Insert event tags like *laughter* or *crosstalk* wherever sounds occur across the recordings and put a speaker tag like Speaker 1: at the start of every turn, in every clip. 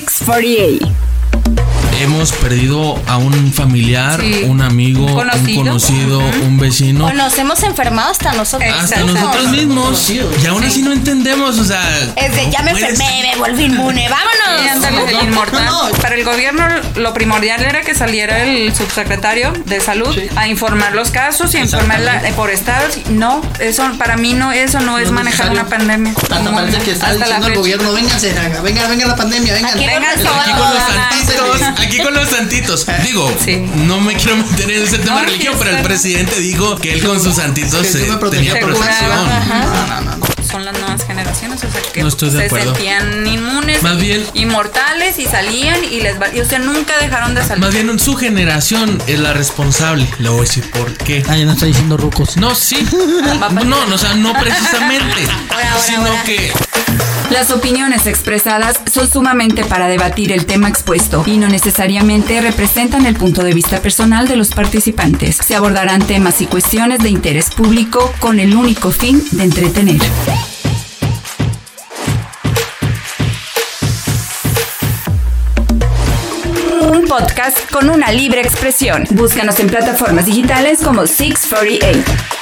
Speaker 1: 648.
Speaker 2: Hemos perdido a un familiar,
Speaker 3: Sí.
Speaker 2: un amigo, un
Speaker 3: Conocido.
Speaker 2: conocido, un vecino.
Speaker 4: O nos hemos enfermado hasta nosotros.
Speaker 2: Hasta
Speaker 3: Exacto.
Speaker 2: nosotros mismos. Y aún así no entendemos, o sea.
Speaker 4: Es de ya me
Speaker 2: puedes-
Speaker 4: enfermé, me volví inmune,
Speaker 3: Sí,
Speaker 4: vámonos.
Speaker 3: ándale, el inmortal. Para el gobierno lo primordial era que saliera el subsecretario de salud
Speaker 5: Sí.
Speaker 3: a informar los casos y a informar la- eh, por estados. No, eso para mí no, eso no es
Speaker 5: No es
Speaker 3: manejar
Speaker 5: necesario.
Speaker 3: una pandemia.
Speaker 5: Hasta parece que está
Speaker 3: hasta la
Speaker 5: diciendo el gobierno, vénganse, venga, venga la pandemia, vengan.
Speaker 4: Aquí
Speaker 3: Vengan
Speaker 4: no-
Speaker 2: Aquí con los
Speaker 3: todos.
Speaker 2: santitos, aquí con los santitos. Digo,
Speaker 3: Sí.
Speaker 2: no me quiero meter en ese tema
Speaker 3: No,
Speaker 2: religioso, pero el presidente dijo que él con sus santitos eh, tenía protección.
Speaker 5: No, no, no, no.
Speaker 3: Son las nuevas generaciones, o sea, que
Speaker 2: No estoy de
Speaker 3: se
Speaker 2: acuerdo.
Speaker 3: sentían inmunes,
Speaker 2: Más bien-
Speaker 3: inmortales y salían y les va- y, o sea, nunca dejaron de salir.
Speaker 2: Más bien su generación es la responsable. Le voy a decir por qué.
Speaker 5: Ah, ya no está diciendo rucos.
Speaker 2: No, sí. *laughs* No, no, o sea, no precisamente. sino que
Speaker 1: Las opiniones expresadas son sumamente para debatir el tema expuesto y no necesariamente representan el punto de vista personal de los participantes. Se abordarán temas y cuestiones de interés público con el único fin de entretener. Un podcast con una libre expresión. Búscanos en plataformas digitales como 648.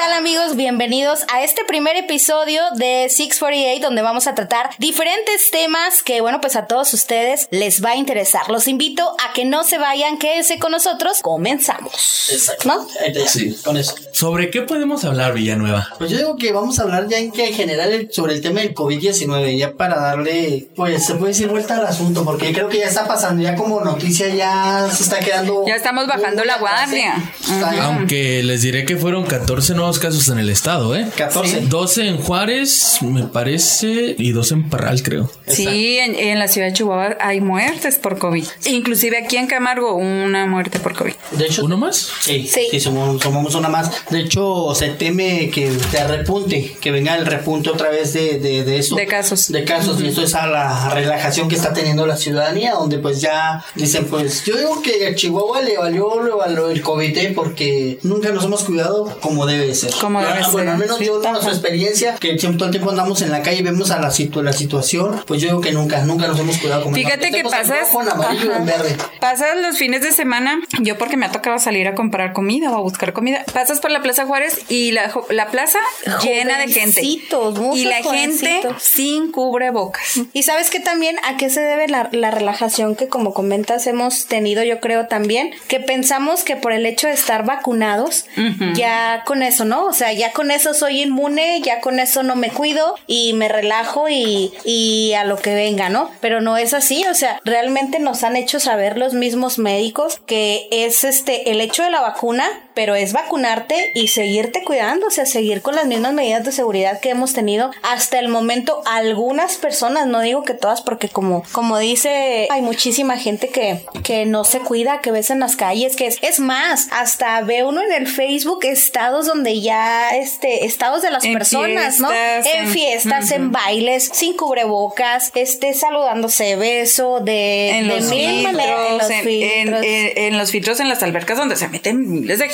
Speaker 4: Hola, ¿qué tal amigos? Bienvenidos a este primer episodio de 648 donde vamos a tratar diferentes temas que, bueno, pues a todos ustedes les va a interesar. Los invito a que no se vayan, quédense con nosotros. Comenzamos.
Speaker 5: Exacto.
Speaker 4: ¿No?
Speaker 2: Sí.
Speaker 5: Con eso.
Speaker 2: ¿Sobre qué podemos hablar, Villanueva?
Speaker 5: Pues yo digo que vamos a hablar ya en que en general sobre el tema del COVID-19, ya para darle, pues se puede decir vuelta al asunto, porque creo que ya está pasando, ya como noticia ya se está quedando...
Speaker 3: Ya estamos bajando la guardia.
Speaker 2: Aunque les diré que fueron 14 nuevos casos en el estado, ¿eh?
Speaker 5: 14.
Speaker 2: 12 en Juárez, me parece, y 2 en Parral, creo.
Speaker 3: Sí, en, en la ciudad de Chihuahua hay muertes por COVID. Inclusive aquí en Camargo una muerte por COVID.
Speaker 5: De hecho,
Speaker 2: ¿Uno más?
Speaker 5: Sí,
Speaker 4: Sí.
Speaker 5: sí, somos, somos una más. De hecho, se teme que te repunte, que venga el repunte otra vez de, de, de eso.
Speaker 3: De casos.
Speaker 5: De casos, y esto es a la relajación que está teniendo la ciudadanía, donde pues ya dicen, pues yo digo que a Chihuahua le valió, le valió el COVID ¿eh? porque nunca nos hemos cuidado como debe ser.
Speaker 3: Como debe
Speaker 5: Ah,
Speaker 3: ser,
Speaker 5: Bueno, al menos
Speaker 3: sí.
Speaker 5: yo, en nuestra experiencia, que siempre todo el tiempo andamos en la calle y vemos a la, situ la situación, pues yo digo que nunca, nunca nos hemos cuidado como
Speaker 3: Fíjate que pasas,
Speaker 5: rojo, en amarillo,
Speaker 3: ajá.
Speaker 5: en verde.
Speaker 3: pasas los fines de semana, yo porque me ha tocado salir a comprar comida o a buscar comida, pasas por la Plaza Juárez y la, la plaza llena de gente. Y la gente sin cubrebocas.
Speaker 4: Y sabes que también a qué se debe la, la relajación que como comentas hemos tenido yo creo también, que pensamos que por el hecho de estar vacunados, ya con eso, ¿no? O sea, ya con eso soy inmune, ya con eso no me cuido y me relajo y, y a lo que venga, ¿no? Pero no es así, o sea, realmente nos han hecho saber los mismos médicos que es este el hecho de la vacuna, pero es vacunarte y seguirte cuidando, o sea, seguir con las mismas medidas de seguridad que hemos tenido hasta el momento. Algunas personas, no digo que todas, porque como, como dice, hay muchísima gente que, que no se cuida, que ves en las calles, que es, es más, hasta ve uno en el Facebook estados donde ya, este, estados de las
Speaker 3: En
Speaker 4: personas, ¿no? En
Speaker 3: en-
Speaker 4: fiestas, en bailes, sin cubrebocas, este, saludándose beso, de,
Speaker 3: En
Speaker 4: de
Speaker 3: los,
Speaker 4: mil
Speaker 3: filtros,
Speaker 4: maneras, en los
Speaker 3: en, en-
Speaker 4: filtros.
Speaker 3: en- en los filtros en las albercas donde se meten miles de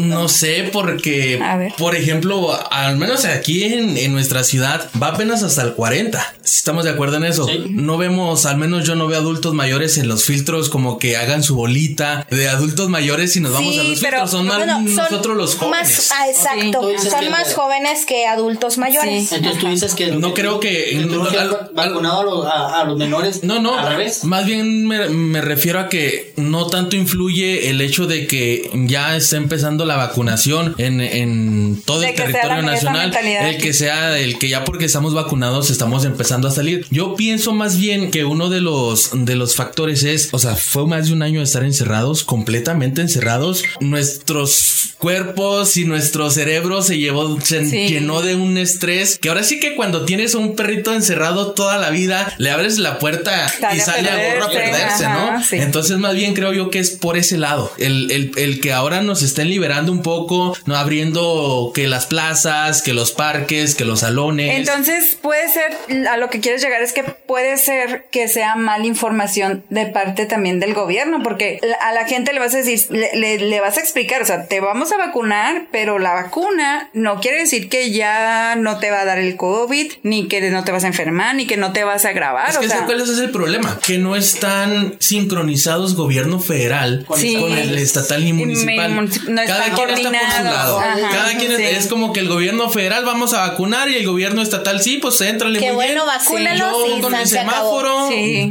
Speaker 2: No sé, porque,
Speaker 3: A ver.
Speaker 2: por ejemplo, al menos aquí en, en nuestra ciudad va apenas hasta el 40. Si estamos de acuerdo en eso.
Speaker 5: Sí.
Speaker 2: No vemos, al menos yo no veo adultos mayores en los filtros como que hagan su bolita de adultos mayores y nos vamos
Speaker 4: Sí,
Speaker 2: a los
Speaker 4: pero,
Speaker 2: filtros. Son más
Speaker 4: bueno, son
Speaker 2: nosotros los jóvenes.
Speaker 4: Más, ah, exacto.
Speaker 5: Sí,
Speaker 4: son
Speaker 5: que-
Speaker 4: más jóvenes que adultos mayores.
Speaker 3: Sí.
Speaker 5: Entonces tú dices que...
Speaker 2: No creo que-
Speaker 5: no
Speaker 2: al-
Speaker 5: vacunado a los, a, a los menores.
Speaker 2: No, no.
Speaker 5: Al revés.
Speaker 2: Más bien me, me refiero a que no tanto influye el hecho de que ya está empezando la vacunación en, en todo
Speaker 3: De
Speaker 2: el territorio nacional. El que sea, el que ya porque estamos vacunados estamos empezando a salir. Yo pienso más bien que uno de los, de los factores es, o sea, fue más de un año de estar encerrados, completamente encerrados. Nuestros cuerpos y nuestro cerebro se llevó, se
Speaker 3: Sí.
Speaker 2: llenó de un estrés que ahora sí que cuando tienes a un perrito encerrado toda la vida, le abres la puerta y
Speaker 3: Sale a
Speaker 2: sale a gorro a
Speaker 3: perderse,
Speaker 2: perderse,
Speaker 3: ajá,
Speaker 2: ¿no?
Speaker 3: sí.
Speaker 2: Entonces más bien creo yo que es por ese lado, el, el, el que ahora nos estén liberando un poco, no abriendo que las plazas, que los parques, que los salones.
Speaker 3: Entonces puede ser, a lo que quieres llegar es que puede ser que sea mala información de parte también del gobierno, porque a la gente le vas a decir, le, le, vas a explicar, o sea, te vamos a vacunar, pero la vacuna no quiere decir que ya no te va a dar el COVID, ni que no te vas a enfermar, ni que no te vas a grabar.
Speaker 2: Es que ¿cuál es el problema? Que no están sincronizados gobierno federal con, el estatal y municipal. Cada quien está por su lado. Cada quien es, como que el gobierno federal vamos a vacunar y el gobierno estatal sí, pues entrale
Speaker 4: Qué
Speaker 2: muy
Speaker 4: bueno,
Speaker 2: bien. Yo con el semáforo,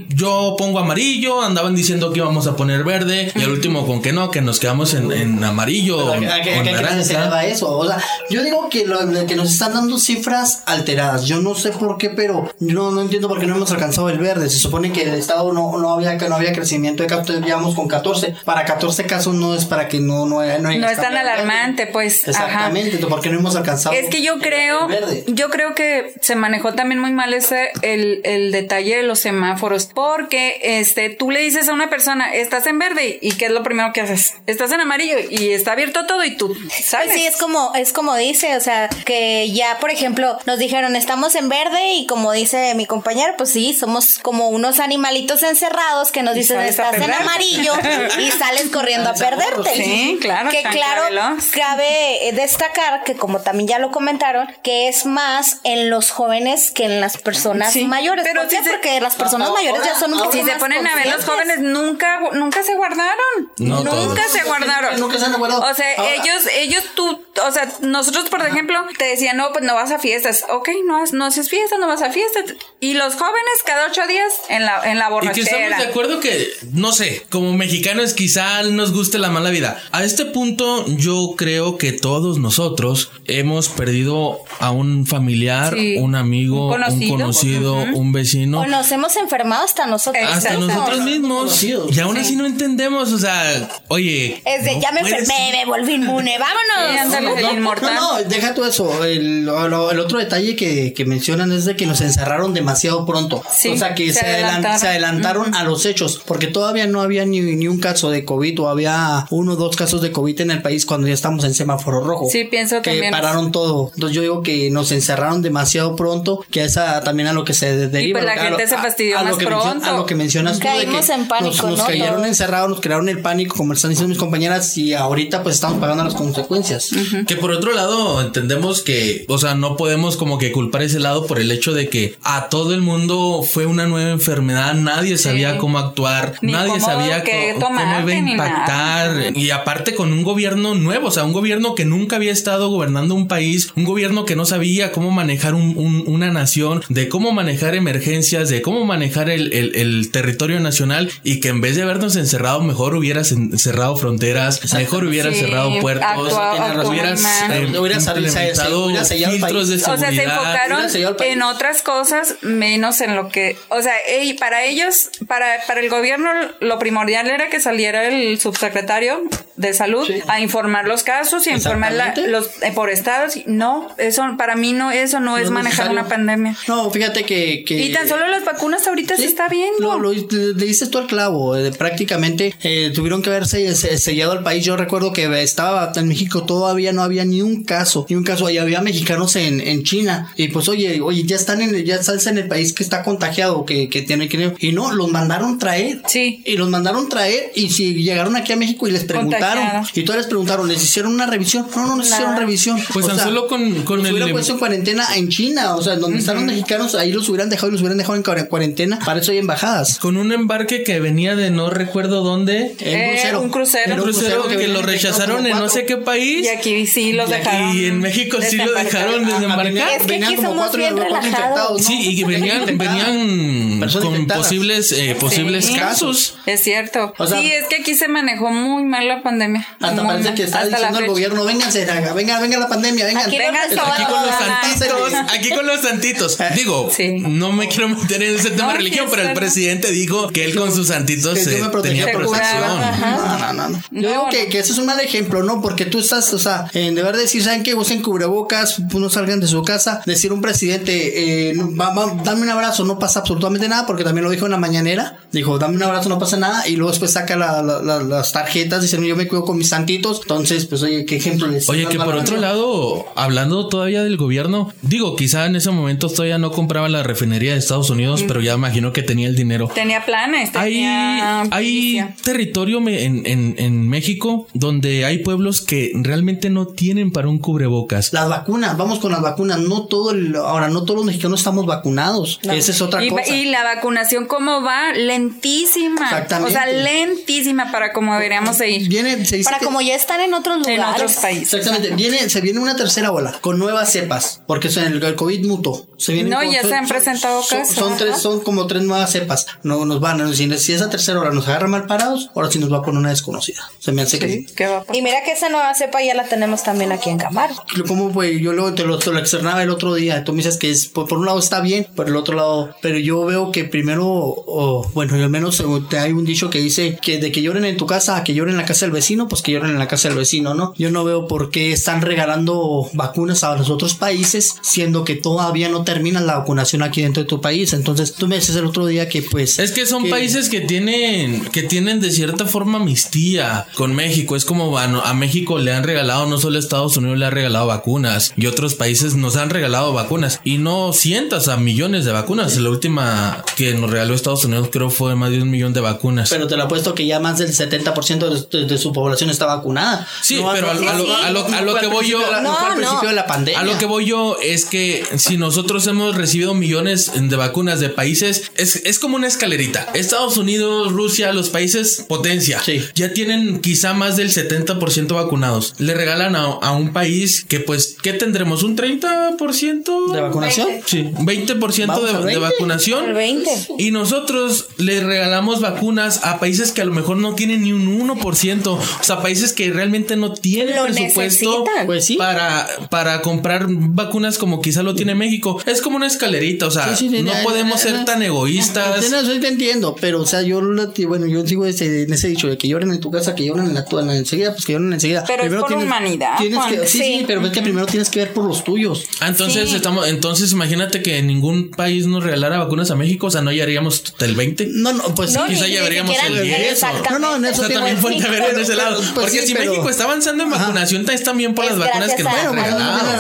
Speaker 2: yo pongo amarillo, andaban diciendo que íbamos a poner verde y al último con que no, que nos quedamos en, amarillo. ¿A,
Speaker 5: qué, se eso? O sea, yo digo que, lo, que nos están dando cifras alteradas. Yo no sé por qué, pero no, no entiendo por qué no hemos alcanzado el verde. Se supone que el estado no, no había no había crecimiento de casos, llevamos con 14. Para 14 casos no es para que no no,
Speaker 3: no, no es tan alarmante, pues.
Speaker 5: Exactamente, ¿por qué no hemos alcanzado?
Speaker 3: Es que yo creo, yo creo que se manejó también muy mal ese el, el detalle de los semáforos, porque este tú le dices a una persona, estás en verde y qué es lo primero que haces? Estás en amarillo y está abierto todo y tú sabes.
Speaker 4: Sí, es como es como dice, o sea, que ya por ejemplo nos dijeron, estamos en verde y como dice mi compañero, pues sí, somos como unos animalitos encerrados que nos dicen, estás en amarillo y sales corriendo a perderte.
Speaker 3: Sí, claro.
Speaker 4: Que claro, cabe destacar que como también ya lo comentaron, que es más en los jóvenes que en las personas mayores. Pero ¿Por qué? Porque las personas mayores ya son un poco
Speaker 3: Si se ponen a ver los jóvenes nunca nunca se guardaron. nunca se guardaron.
Speaker 5: Nunca se han guardado.
Speaker 3: O sea, ellos ellos tú, o sea, nosotros por ejemplo te decían, "No, pues no vas a fiestas." Ok, no no haces fiestas, no vas a fiestas. Y los jóvenes cada ocho días en la en la borrachera.
Speaker 2: Y que estamos de acuerdo que no sé, como mexicanos quizá nos guste la mala vida. A este punto yo creo que todos nosotros hemos perdido a un familiar, un amigo, un conocido, un, vecino.
Speaker 4: O nos hemos enfermado hasta nosotros.
Speaker 2: Hasta nosotros mismos. Y aún así no entendemos, o sea, oye.
Speaker 4: Es de, ya me enfermé, me volví inmune, *laughs* vámonos.
Speaker 5: No, no, deja todo eso. El, otro detalle que, que, mencionan es de que nos encerraron demasiado pronto. o sea, que se, adelantaron, a los hechos, porque todavía no había ni, ni un caso de COVID o había uno o dos casos de COVID en el país cuando ya estamos en semáforo rojo.
Speaker 3: Sí, pienso
Speaker 5: que
Speaker 3: también.
Speaker 5: pararon todo. Entonces yo digo que nos encerraron demasiado pronto, que esa también a lo que se deriva. Y
Speaker 3: pues la gente se fastidió más pronto.
Speaker 5: a lo que mencionas tú de que
Speaker 4: en pánico,
Speaker 5: nos, cayeron encerrados, nos crearon el pánico, como están diciendo mis compañeras, y ahorita pues estamos pagando las consecuencias.
Speaker 2: Que por otro lado entendemos que, o sea, no podemos como que culpar ese lado por el hecho de que a todo el mundo fue una nueva enfermedad, nadie sabía cómo actuar, nadie sabía cómo iba a impactar y aparte con un gobierno nuevo, o sea, un gobierno que nunca había estado gobernando un país, un gobierno que no sabía cómo manejar una nación, de cómo manejar emergencias, de cómo manejar el, territorio nacional y que en vez de habernos encerrado, mejor hubiera cerrado fronteras, mejor hubiera cerrado puertos, hubieras implementado filtros de seguridad.
Speaker 3: O sea, se enfocaron en otras cosas menos en lo que, o sea, para ellos, para, para el gobierno, lo primordial era que saliera el subsecretario de salud a informar los casos y informar los eh, por estados. No, eso para mí no, eso no, es manejar una pandemia.
Speaker 5: No, fíjate que,
Speaker 3: Y tan solo las vacunas ahorita se está viendo.
Speaker 5: No, lo, le, dices tú al clavo. Eh, prácticamente eh, tuvieron que haberse sellado al país. Yo recuerdo que estaba en México todavía no había ni un caso, ni un caso. Y había mexicanos en, en China. Y pues, oye, oye, ya están en, ya estás en el país que está contagiado, que, que tiene que. Y no, los mandaron traer.
Speaker 3: Sí.
Speaker 5: Y los mandaron traer. Y si llegaron aquí a México y les preguntaron. Y todos les preguntaron, ¿les hicieron una revisión? No, no, no hicieron revisión.
Speaker 2: Pues tan solo con, con
Speaker 5: el. hubieran puesto en cuarentena en China. O sea, donde están los mexicanos, ahí los hubieran dejado y los hubieran dejado en cuarentena. Para eso hay embajadas.
Speaker 2: Con un embarque que venía de no recuerdo dónde.
Speaker 3: Eh, un crucero.
Speaker 2: Un crucero, que, lo rechazaron en no sé qué país.
Speaker 3: Y aquí sí los dejaron.
Speaker 2: Y en México sí lo dejaron desembarcar.
Speaker 4: Es que venían como cuatro, cuatro infectados.
Speaker 2: Sí, y venían, venían con posibles, eh, posibles casos.
Speaker 3: Es cierto. sí, es que aquí se manejó muy mal la pandemia.
Speaker 5: Hasta parece que está diciendo el gobierno, vénganse, venga, venga la pandemia, vengan.
Speaker 3: Aquí,
Speaker 2: aquí con los santitos, *laughs* aquí con los santitos. Digo, no me quiero meter en ese tema de religión, pero el presidente dijo que él con sus santitos se tenía protección.
Speaker 5: No, no, no, no. Yo digo que, que eso es un mal ejemplo, ¿no? Porque tú estás, o sea, en deber decir, ¿saben qué? Usen cubrebocas, no salgan de su casa. Decir un presidente, eh, dame un abrazo, no pasa absolutamente nada, porque también lo dijo en la mañanera. Dijo, dame un abrazo, no pasa nada. Y luego después saca las tarjetas, yo me cuido con mis santitos. Entonces, pues oye, qué ejemplo les
Speaker 2: Oye, que por otro lado, hablando todavía del gobierno, digo, quizá en ese momento todavía no compraba la refinería de Estados Unidos, pero ya imagino que tenía el dinero.
Speaker 3: Tenía planes,
Speaker 2: Hay,
Speaker 3: tenía
Speaker 2: hay
Speaker 3: milicia.
Speaker 2: territorio me- en, en- en México donde hay pueblos que realmente no tienen para un cubrebocas.
Speaker 5: Las vacunas, vamos con las vacunas. No todo el, ahora no todos los mexicanos estamos vacunados. Esa es otra
Speaker 3: Y,
Speaker 5: cosa.
Speaker 3: y la vacunación, ¿cómo va? Lentísima.
Speaker 5: Exactamente.
Speaker 3: O sea, lentísima para como deberíamos de ir
Speaker 5: Viene, se dice
Speaker 4: Para
Speaker 5: que-
Speaker 4: como ya están en otros lugares.
Speaker 3: en otros países.
Speaker 5: Exactamente, viene, se viene una tercera ola con nuevas cepas, porque son el, el COVID mutó. Se
Speaker 3: No,
Speaker 5: con-
Speaker 3: ya
Speaker 5: son-
Speaker 3: se han presentado
Speaker 5: son-
Speaker 3: casos,
Speaker 5: Son, tres, son como tres nuevas cepas. No nos van a decir, si esa tercera ola nos agarra mal parados, ahora sí nos va a poner una desconocida. Se me hace que sí.
Speaker 3: ¿Qué va?
Speaker 4: Y mira que esa nueva cepa ya la tenemos también aquí en Camargo.
Speaker 5: ¿Cómo fue? Yo luego te lo, te lo externaba el otro día. Tú me dices que es, por, por un lado está bien, por el otro lado, pero yo veo que primero, o, bueno, yo al menos eh, te hay un dicho que dice que de que lloren en tu casa a que lloren en la casa del vecino, pues que lloren en la casa del vecino, ¿no? Yo no veo por qué están regalando vacunas a los otros países, siendo que todavía no termina la vacunación aquí dentro de tu país. Entonces tú me dices el otro día que pues...
Speaker 2: Es que son países que tienen, que tienen de cierta forma amnistía con México. Es como a, a México le han regalado, no solo Estados Unidos le ha regalado vacunas y otros países nos han regalado vacunas y no cientos a millones de vacunas. La última que nos regaló Estados Unidos creo fue más de un millón de vacunas.
Speaker 5: Pero te lo apuesto que ya más del 70% de, de- de su población está vacunada.
Speaker 2: Sí,
Speaker 5: No,
Speaker 2: pero a, lo,
Speaker 5: no,
Speaker 2: a lo-
Speaker 5: no
Speaker 2: a lo
Speaker 5: fue
Speaker 2: que
Speaker 5: al
Speaker 2: voy yo,
Speaker 5: principio de la- no fue al principio
Speaker 4: no.
Speaker 5: de la pandemia.
Speaker 2: A lo que voy yo es que si nosotros hemos recibido millones de vacunas de países, es, es como una escalerita. Estados Unidos, Rusia, los países potencia,
Speaker 5: Sí.
Speaker 2: ya tienen quizá más del 70% vacunados. Le regalan a, a un país que pues, ¿qué tendremos? ¿Un 30%?
Speaker 5: ¿De vacunación?
Speaker 2: Sí, 20%
Speaker 5: Vamos
Speaker 2: de,
Speaker 5: al
Speaker 2: de
Speaker 5: 20.
Speaker 2: vacunación.
Speaker 4: El 20.
Speaker 2: Y nosotros le regalamos vacunas a países que a lo mejor no tienen ni un 1%. O sea, países que realmente no tienen
Speaker 4: Lo
Speaker 2: presupuesto.
Speaker 5: Pues sí.
Speaker 2: para, para comprar vacunas como quizá lo tiene México. Es como una escalerita. O sea,
Speaker 5: Sí, sí, sí,
Speaker 2: no podemos ser tan egoístas.
Speaker 5: No, te entiendo, pero o sea, yo bueno, yo sigo ese, en ese dicho de que lloren en tu casa, que lloren en la tuya, enseguida, pues que lloren enseguida.
Speaker 3: Pero es por humanidad,
Speaker 5: tienes
Speaker 3: Juan.
Speaker 5: que, sí, sí,
Speaker 4: Sí.
Speaker 5: pero es que primero tienes que ver por los tuyos.
Speaker 2: Ah, entonces
Speaker 3: Sí.
Speaker 2: estamos, entonces imagínate que ningún país nos regalara vacunas a México, o sea, no llegaríamos el 20.
Speaker 5: No, no, pues
Speaker 4: No,
Speaker 2: quizá llevaríamos el 10 o-
Speaker 4: Exactamente.
Speaker 5: No, no, en eso
Speaker 2: O sea, también
Speaker 5: pues,
Speaker 2: ponte en ese lado.
Speaker 5: pues
Speaker 2: Porque
Speaker 5: sí,
Speaker 2: si
Speaker 5: pero-
Speaker 2: México está avanzando en
Speaker 5: Ajá.
Speaker 2: vacunación, es también por
Speaker 4: Es
Speaker 2: las vacunas que nos
Speaker 5: Bueno,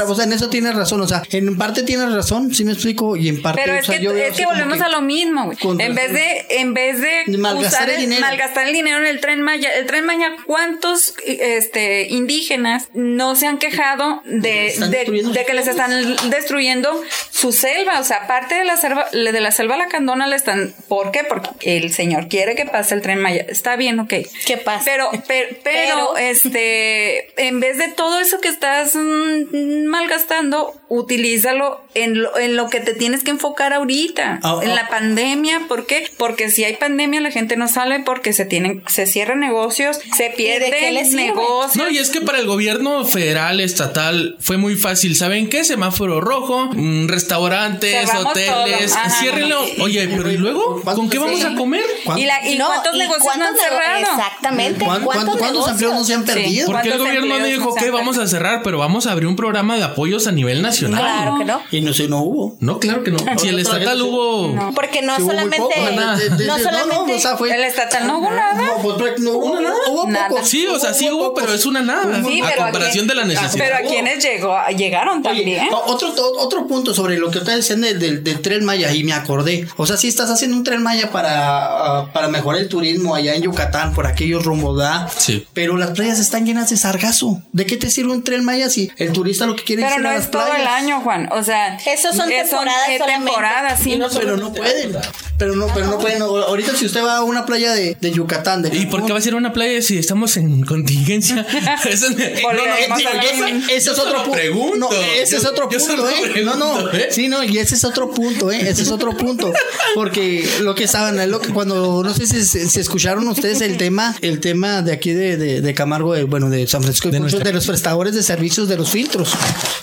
Speaker 5: o sea, en eso tienes razón, o sea, en parte tienes razón, sí me explico, y en parte,
Speaker 3: Pero
Speaker 5: o
Speaker 3: es
Speaker 5: sea,
Speaker 3: que,
Speaker 5: yo
Speaker 3: es que volvemos
Speaker 5: que-
Speaker 3: a lo mismo, güey. En vez de, en vez de
Speaker 5: Malgastar
Speaker 3: usar
Speaker 5: el dinero.
Speaker 3: malgastar el dinero en el tren Maya, el tren Maya, ¿cuántos este indígenas no se han quejado de, de, de que les están destruyendo su selva? O sea, aparte de la selva, de la selva lacandona le están, ¿por qué? Porque el señor quiere que pase el tren Maya. Está bien, ok.
Speaker 4: ¿Qué pasa?
Speaker 3: Pero, pero, pero, este, en vez de todo eso que estás mm, malgastando, utilízalo en lo, en lo que te tienes que enfocar ahorita,
Speaker 5: Ah,
Speaker 3: en
Speaker 5: ah.
Speaker 3: la pandemia. ¿Por qué? Porque si hay pandemia la gente no sale porque se tienen, se cierran negocios, se pierden negocios.
Speaker 2: No, y es que para el gobierno federal, estatal, fue muy fácil. ¿Saben qué? Semáforo rojo, mm, restaurantes,
Speaker 3: Cerramos
Speaker 2: hoteles, ciérrenlo. Oye, pero ¿y luego? ¿Con qué vamos
Speaker 5: Sí.
Speaker 2: a comer?
Speaker 5: ¿Cuánto-
Speaker 3: ¿Y, la, y
Speaker 4: No,
Speaker 3: cuántos
Speaker 4: ¿y
Speaker 3: negocios no han
Speaker 4: cuántos nego-
Speaker 3: cerrado?
Speaker 4: Exactamente.
Speaker 5: ¿Cuán-
Speaker 4: ¿Cuántos,
Speaker 5: ¿Cuántos, empleos no se han
Speaker 3: Sí.
Speaker 5: perdido?
Speaker 2: Porque el
Speaker 3: ¿Cuántos
Speaker 2: gobierno no
Speaker 3: empleos
Speaker 2: dijo que
Speaker 3: han
Speaker 2: vamos a cerrar, pero vamos a abrir un programa de apoyos a nivel nacional.
Speaker 4: Claro que no.
Speaker 5: Y no sé, no hubo.
Speaker 2: No, claro que no. *laughs* Si el estatal hubo.
Speaker 4: Porque no
Speaker 5: Sí, hubo muy
Speaker 4: solamente.
Speaker 5: poco,
Speaker 2: nada.
Speaker 5: de- de- de-
Speaker 4: No solamente.
Speaker 5: o sea, fue-
Speaker 3: El estatal no hubo nada.
Speaker 5: No, pues, no hubo nada. Hubo
Speaker 3: Nada.
Speaker 5: poco.
Speaker 2: Sí, o sea, sí hubo, pero es una nada.
Speaker 3: Sí,
Speaker 2: a
Speaker 3: pero
Speaker 2: comparación de la necesidad.
Speaker 3: Pero a quienes llegó, llegaron también.
Speaker 5: otro, otro punto sobre lo que ustedes decían del, del, del tren Maya y me acordé. O sea, si estás haciendo un tren Maya para, ah, para mejorar el turismo allá en Yucatán, por aquellos rumbos, ¿verdad?
Speaker 2: Sí.
Speaker 5: Pero las playas están llenas de sargazo. ¿De qué te sirve un tren Maya si el turista lo que quiere
Speaker 3: Pero
Speaker 5: ir
Speaker 3: no
Speaker 5: a
Speaker 3: es
Speaker 5: las
Speaker 3: todo
Speaker 5: playas?
Speaker 3: el año, Juan. O sea,
Speaker 4: Esos son
Speaker 3: eh,
Speaker 4: temporadas
Speaker 3: eh,
Speaker 4: solamente.
Speaker 3: temporadas, sí.
Speaker 5: Pero no pueden. Pero no, pero no pueden. Ahorita si usted va a una playa de, de Yucatán, de
Speaker 2: ¿Y por qué va a ser una playa si estamos en contingencia? *laughs* *laughs* Eso es- no, no, digo,
Speaker 5: ese es otro punto. No, ese es otro punto, ¿eh? No, no.
Speaker 2: ¿eh?
Speaker 5: Sí, no, y ese es otro punto, ¿eh? Ese es otro punto. Porque lo que estaban, es lo que cuando, no sé si, si escucharon ustedes el tema, el tema de aquí de, de, de Camargo, de, bueno, de San Francisco, de, Poncho,
Speaker 2: nuestra-
Speaker 5: de los prestadores de servicios de los filtros.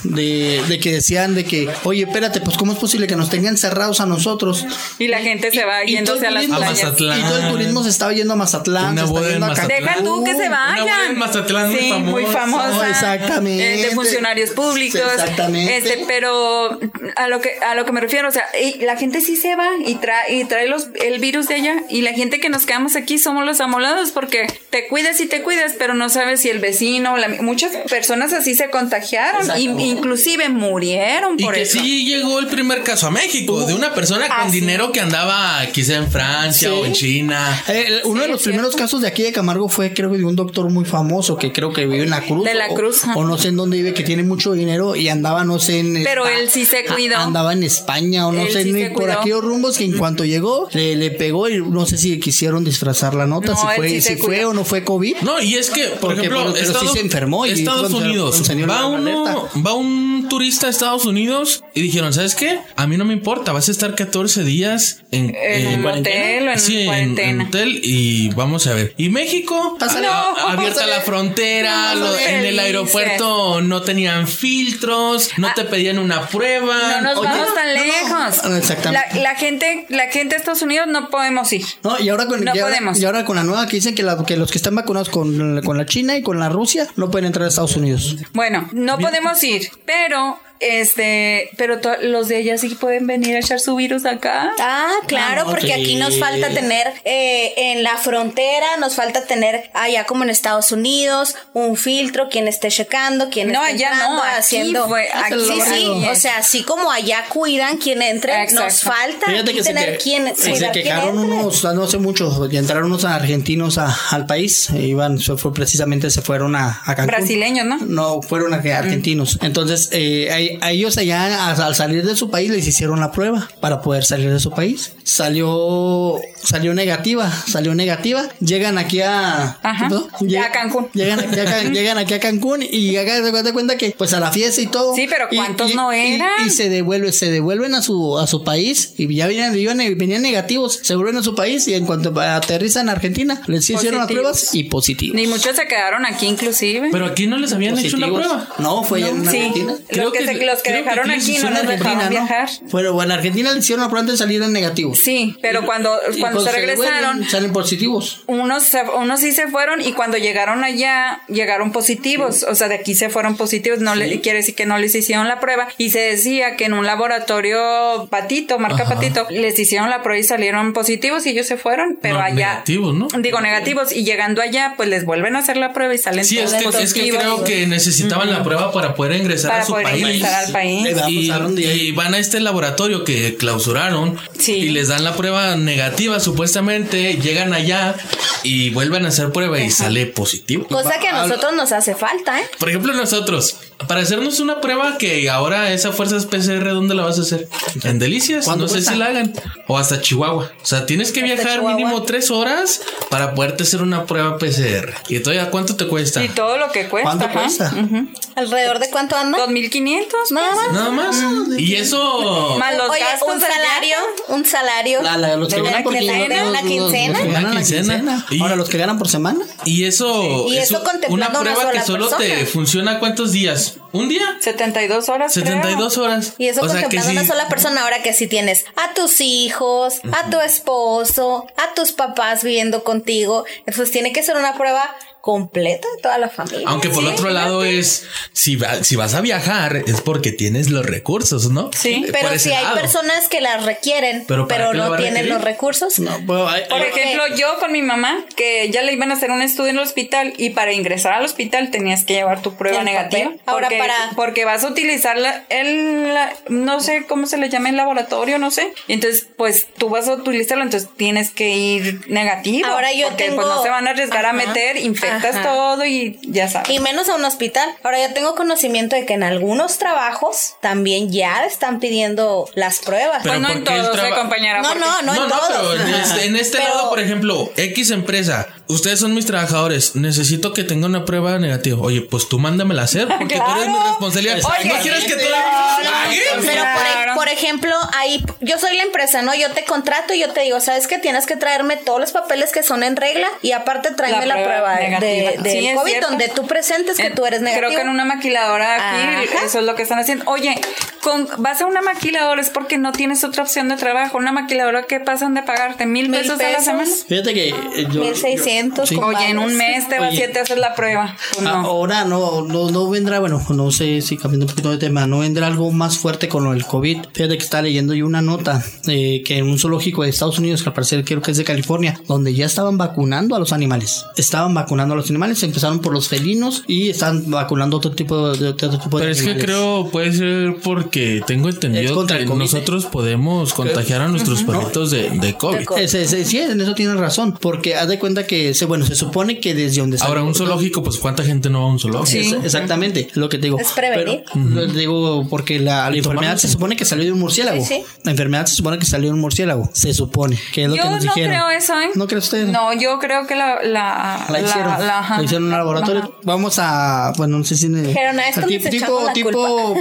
Speaker 5: De, de que decían de que, oye, espérate, pues, ¿cómo es posible que nos tengan cerrados a nosotros?
Speaker 3: Y la gente se va
Speaker 5: Y
Speaker 3: yéndose a las
Speaker 5: turismo-
Speaker 2: A
Speaker 3: playas.
Speaker 2: Mazatlán.
Speaker 5: Y todo el turismo se estaba yendo a Mazatlán.
Speaker 2: Una
Speaker 5: se está
Speaker 2: boda en
Speaker 5: yendo a
Speaker 2: Mazatlán.
Speaker 3: Deja tú que se
Speaker 2: Una boda
Speaker 3: vayan.
Speaker 2: en Mazatlán muy
Speaker 3: sí, muy
Speaker 2: famosa.
Speaker 3: famosa.
Speaker 5: Exactamente.
Speaker 3: eh, de funcionarios públicos.
Speaker 5: Exactamente.
Speaker 3: Este, pero a lo que a lo que me refiero, o sea, y la gente sí se va y trae y trae los el virus de allá y la gente que nos quedamos aquí somos los amolados porque te cuidas y te cuidas, pero no sabes si el vecino, la- muchas personas así se contagiaron, y, inclusive murieron
Speaker 2: Y
Speaker 3: por
Speaker 2: que
Speaker 3: eso.
Speaker 2: sí llegó el primer caso a México de una persona con dinero que andaba quizá en Francia
Speaker 5: Sí.
Speaker 2: o en China.
Speaker 5: Eh, uno de los primeros casos de aquí de Camargo fue, creo que de un doctor muy famoso que creo que vive en la Cruz.
Speaker 3: De la
Speaker 5: o-
Speaker 3: Cruz.
Speaker 5: O, no sé en dónde vive, que tiene mucho dinero y andaba, no sé, en.
Speaker 3: Pero él sí se cuidó.
Speaker 5: Andaba en España o no
Speaker 3: Él
Speaker 5: sé,
Speaker 3: sí
Speaker 5: por aquellos rumbos que en cuanto llegó, le, le pegó y no sé si quisieron disfrazar la nota,
Speaker 3: No,
Speaker 5: si fue,
Speaker 3: sí
Speaker 5: si fue
Speaker 3: cuidó.
Speaker 5: o no fue COVID.
Speaker 2: No, y es que, por
Speaker 5: Porque,
Speaker 2: ejemplo,
Speaker 5: pero- pero sí
Speaker 2: Estados,
Speaker 5: se enfermó y
Speaker 2: Estados Unidos, va uno, va un turista a Estados Unidos y dijeron, ¿sabes qué? A mí no me importa, vas a estar 14 días en,
Speaker 3: En un hotel o en
Speaker 2: sí, en-
Speaker 3: cuarentena.
Speaker 2: en hotel y vamos a ver. Y México,
Speaker 5: Pásale.
Speaker 2: a-
Speaker 3: No,
Speaker 2: abierta
Speaker 5: pásale.
Speaker 2: la frontera,
Speaker 3: No,
Speaker 2: lo- en el aeropuerto no tenían filtros, no te pedían una prueba.
Speaker 3: Ah. No nos
Speaker 5: Oye,
Speaker 3: vamos tan
Speaker 5: no.
Speaker 3: lejos.
Speaker 5: Ah, exactamente.
Speaker 3: La, la gente, la gente de Estados Unidos no podemos ir.
Speaker 5: No, y ahora con,
Speaker 3: No
Speaker 5: y ahora-
Speaker 3: podemos.
Speaker 5: y ahora con la nueva que dicen que, la- que los que están vacunados con, con la China y con la Rusia no pueden entrar a Estados Unidos.
Speaker 3: Bueno, no podemos ir, pero este, pero los de allá sí pueden venir a echar su virus acá.
Speaker 4: Ah, claro,
Speaker 5: no,
Speaker 4: porque aquí nos falta tener eh, en la frontera, nos falta tener allá como en Estados Unidos un filtro, quien esté checando, quien
Speaker 3: No,
Speaker 4: esté
Speaker 3: allá
Speaker 4: entrando,
Speaker 3: no, aquí
Speaker 4: haciendo.
Speaker 3: fue-
Speaker 5: aquí
Speaker 4: sí, sí, o sea, así como allá cuidan quien entre,
Speaker 3: Exacto.
Speaker 4: nos falta
Speaker 5: Fíjate que se,
Speaker 4: tener
Speaker 5: que-
Speaker 4: quien
Speaker 5: se quejaron
Speaker 4: entre.
Speaker 5: unos, no hace mucho, y entraron unos argentinos a- al país, e iban, se fue precisamente se fueron a, a Cancún.
Speaker 3: Brasileños, ¿no?
Speaker 5: No, fueron a- argentinos. Entonces, eh, a, a ellos allá, al salir de su país, les hicieron la prueba para poder salir de su país. Salió, salió negativa, salió negativa. Llegan aquí a,
Speaker 3: Ajá.
Speaker 5: ¿no?
Speaker 3: Ya a Cancún.
Speaker 5: Llegan aquí a, Can- *laughs* llegan aquí a Cancún y hagan de cuenta que, pues a la fiesta y todo.
Speaker 3: Sí, pero
Speaker 5: Y-
Speaker 3: ¿cuántos
Speaker 5: y-
Speaker 3: no eran?
Speaker 5: Y, se devuelve, se devuelven a su, a su país y ya venían, venían negativos, se vuelven a su país y en cuanto aterrizan a Argentina, les hicieron las
Speaker 3: Positivos.
Speaker 5: pruebas y positivos.
Speaker 3: Ni muchos se quedaron aquí inclusive.
Speaker 2: Pero aquí no les habían hecho una
Speaker 5: Positivos.
Speaker 2: prueba.
Speaker 5: No, fue en
Speaker 3: sí,
Speaker 5: Argentina.
Speaker 2: Creo
Speaker 3: los que,
Speaker 2: que-
Speaker 3: se- los que
Speaker 2: creo que
Speaker 3: dejaron
Speaker 2: aquí les
Speaker 3: aquí no
Speaker 2: en
Speaker 3: dejaron
Speaker 5: ¿no?
Speaker 3: viajar.
Speaker 5: Bueno, bueno, en Argentina le hicieron la prueba antes de salir en negativo.
Speaker 3: Sí, pero cuando,
Speaker 5: Y
Speaker 3: cuando se regresaron,
Speaker 5: salen positivos.
Speaker 3: unos, se- unos sí se fueron y cuando llegaron allá llegaron positivos, o sea, de aquí se fueron positivos, no le quiere decir que no les hicieron la prueba y se decía que en un laboratorio Patito, marca Patito, les hicieron la prueba y salieron positivos y ellos se fueron, pero
Speaker 2: No,
Speaker 3: allá
Speaker 2: negativos, ¿no?
Speaker 3: digo negativos y llegando allá pues les vuelven a hacer la prueba y salen
Speaker 2: Sí, es
Speaker 3: todos
Speaker 2: que, es que creo que necesitaban la prueba para poder ingresar
Speaker 3: para
Speaker 2: a su
Speaker 3: poder
Speaker 2: país.
Speaker 3: ingresar al país.
Speaker 5: Eh,
Speaker 2: Y, van a este laboratorio que clausuraron
Speaker 3: Sí.
Speaker 2: y les dan la prueba negativa supuestamente, llegan allá y vuelven a hacer prueba y sale positivo.
Speaker 4: Cosa que a nosotros nos hace falta, ¿eh?
Speaker 2: Por ejemplo, nosotros, para hacernos una prueba que ahora esa fuerza PCR, ¿dónde la vas a hacer? En Delicias,
Speaker 5: ¿Cuánto
Speaker 2: no sé
Speaker 5: cuesta?
Speaker 2: si la hagan. O hasta Chihuahua. O sea, tienes que viajar
Speaker 4: Chihuahua.
Speaker 2: mínimo tres horas para poderte hacer una prueba PCR. ¿Y todavía cuánto te cuesta?
Speaker 3: Y todo lo que cuesta.
Speaker 5: ¿Cuánto
Speaker 3: ajá.
Speaker 5: cuesta?
Speaker 3: Ujú.
Speaker 4: ¿Alrededor de cuánto anda?
Speaker 3: 2500.
Speaker 4: Nada más.
Speaker 2: Nada más. Y eso...
Speaker 3: Más los
Speaker 4: Oye,
Speaker 3: gastos
Speaker 4: un salario, un salario.
Speaker 5: La- la- los que
Speaker 3: ¿De
Speaker 5: ganan
Speaker 3: una
Speaker 5: por
Speaker 3: quincena?
Speaker 5: los-
Speaker 4: ¿Una quincena?
Speaker 5: que
Speaker 2: Una
Speaker 5: la
Speaker 2: quincena.
Speaker 5: quincena.
Speaker 2: Y-
Speaker 5: Ahora los que ganan por semana.
Speaker 2: Y eso,
Speaker 4: Y eso contemplando
Speaker 2: una
Speaker 4: una
Speaker 2: prueba que
Speaker 4: sola
Speaker 2: solo te
Speaker 4: persona.
Speaker 2: funciona cuántos días? ¿Un día?
Speaker 3: 72 horas. creo.
Speaker 2: 72 horas.
Speaker 4: Y eso
Speaker 2: o sea que sí,
Speaker 4: una sola persona. Ahora que si tienes a tus hijos, a tu esposo, a tus papás viviendo contigo, entonces tiene que ser una prueba completa de toda la familia.
Speaker 2: Aunque por
Speaker 4: Sí,
Speaker 2: otro lado es, si, va- si vas a viajar es porque tienes los recursos, ¿no?
Speaker 3: Sí,
Speaker 2: Eh,
Speaker 4: Pero si hay personas que las requieren,
Speaker 2: Pero
Speaker 4: pero,
Speaker 2: ¿para qué la va
Speaker 4: no tienen los recursos.
Speaker 5: No, pues, hay-
Speaker 3: Por
Speaker 5: hay-
Speaker 3: ejemplo, yo con mi mamá, que ya le iban a hacer un estudio en el hospital y para ingresar al hospital tenías que llevar tu prueba negativa.
Speaker 4: papel. Ahora
Speaker 3: porque,
Speaker 4: para-
Speaker 3: Porque vas a utilizar la- el, la- no sé cómo se le llama el laboratorio, no sé. Y Entonces, pues tú vas a utilizarlo, entonces tienes que ir negativo.
Speaker 4: Ahora yo
Speaker 3: porque
Speaker 4: tengo-
Speaker 3: pues no se van a arriesgar a meter,
Speaker 4: Ajá.
Speaker 3: todo y ya sabes.
Speaker 4: Y menos a un hospital. Ahora ya tengo conocimiento de que en algunos trabajos también ya están pidiendo las pruebas.
Speaker 2: Pero
Speaker 3: pues no
Speaker 2: ¿por
Speaker 3: en todos,
Speaker 2: traba-
Speaker 3: eh, compañera.
Speaker 4: No,
Speaker 3: porque-
Speaker 4: no, no,
Speaker 2: No,
Speaker 4: en
Speaker 2: no,
Speaker 4: todos.
Speaker 2: pero en este, en este
Speaker 4: Pero-
Speaker 2: lado, por ejemplo, X empresa, ustedes son mis trabajadores, necesito que tenga una prueba negativa. Oye, pues tú mándamela a hacer, porque tú eres mi responsabilidad.
Speaker 3: Oye,
Speaker 2: ¿No quieres que tú
Speaker 3: no,
Speaker 2: la
Speaker 4: Pero por, e-
Speaker 3: Claro.
Speaker 4: Por ejemplo, ahí yo soy la empresa, ¿no? Yo te contrato y yo te digo, ¿sabes qué? Tienes que traerme todos los papeles que son en regla y aparte tráeme la,
Speaker 3: La
Speaker 4: prueba, de,
Speaker 3: Sí,
Speaker 4: COVID donde tú presentes que
Speaker 3: En-
Speaker 4: tú eres negativo.
Speaker 3: Creo que en una maquiladora aquí
Speaker 4: Ajá.
Speaker 3: eso es lo que están haciendo. Oye, con, vas a una maquiladora es porque no tienes otra opción de trabajo. Una maquiladora que pasan de pagarte mil
Speaker 4: Mil
Speaker 3: pesos, a la
Speaker 4: pesos.
Speaker 3: semana.
Speaker 5: Fíjate que eh, yo.
Speaker 4: 1600
Speaker 5: Sí.
Speaker 4: con
Speaker 3: Oye, en un mes te vas
Speaker 5: Oye.
Speaker 3: y te haces la prueba. Pues no.
Speaker 5: Ahora no, no, no vendrá, bueno, no sé si cambiando un poquito de tema, no vendrá algo más fuerte con lo del COVID. Fíjate que estaba leyendo yo una nota eh, que en un zoológico de Estados Unidos, que al parecer creo que es de California, donde ya estaban vacunando a los animales. Estaban vacunando a los animales, empezaron por los felinos y están vacunando otro tipo de, otro tipo de
Speaker 2: Pero es que creo puede ser porque tengo entendido que nosotros podemos contagiar a nuestros perritos de, de COVID.
Speaker 5: Sí, en eso tienes razón, porque haz de cuenta que, se, bueno, se supone que desde donde
Speaker 2: Ahora, un zoológico, pues ¿cuánta gente no va a un zoológico?
Speaker 5: Es- exactamente, lo que te digo.
Speaker 4: Es prevenir.
Speaker 5: Pero, lo digo porque la, la enfermedad se supone que salió de un murciélago.
Speaker 4: Sí, sí.
Speaker 5: La enfermedad se supone que salió de un murciélago. Se supone, que es lo
Speaker 3: Yo
Speaker 5: que nos
Speaker 3: no
Speaker 5: dijeron.
Speaker 3: creo eso, ¿eh?
Speaker 5: ¿No cree usted?
Speaker 3: No, yo creo que la... La,
Speaker 5: La hicieron. La,
Speaker 3: ajá.
Speaker 5: hicieron en un laboratorio.
Speaker 3: Ajá.
Speaker 5: Vamos a. Bueno, no sé si.
Speaker 4: Dijeron, a esto
Speaker 5: tipo, tipo,
Speaker 4: echamos *laughs*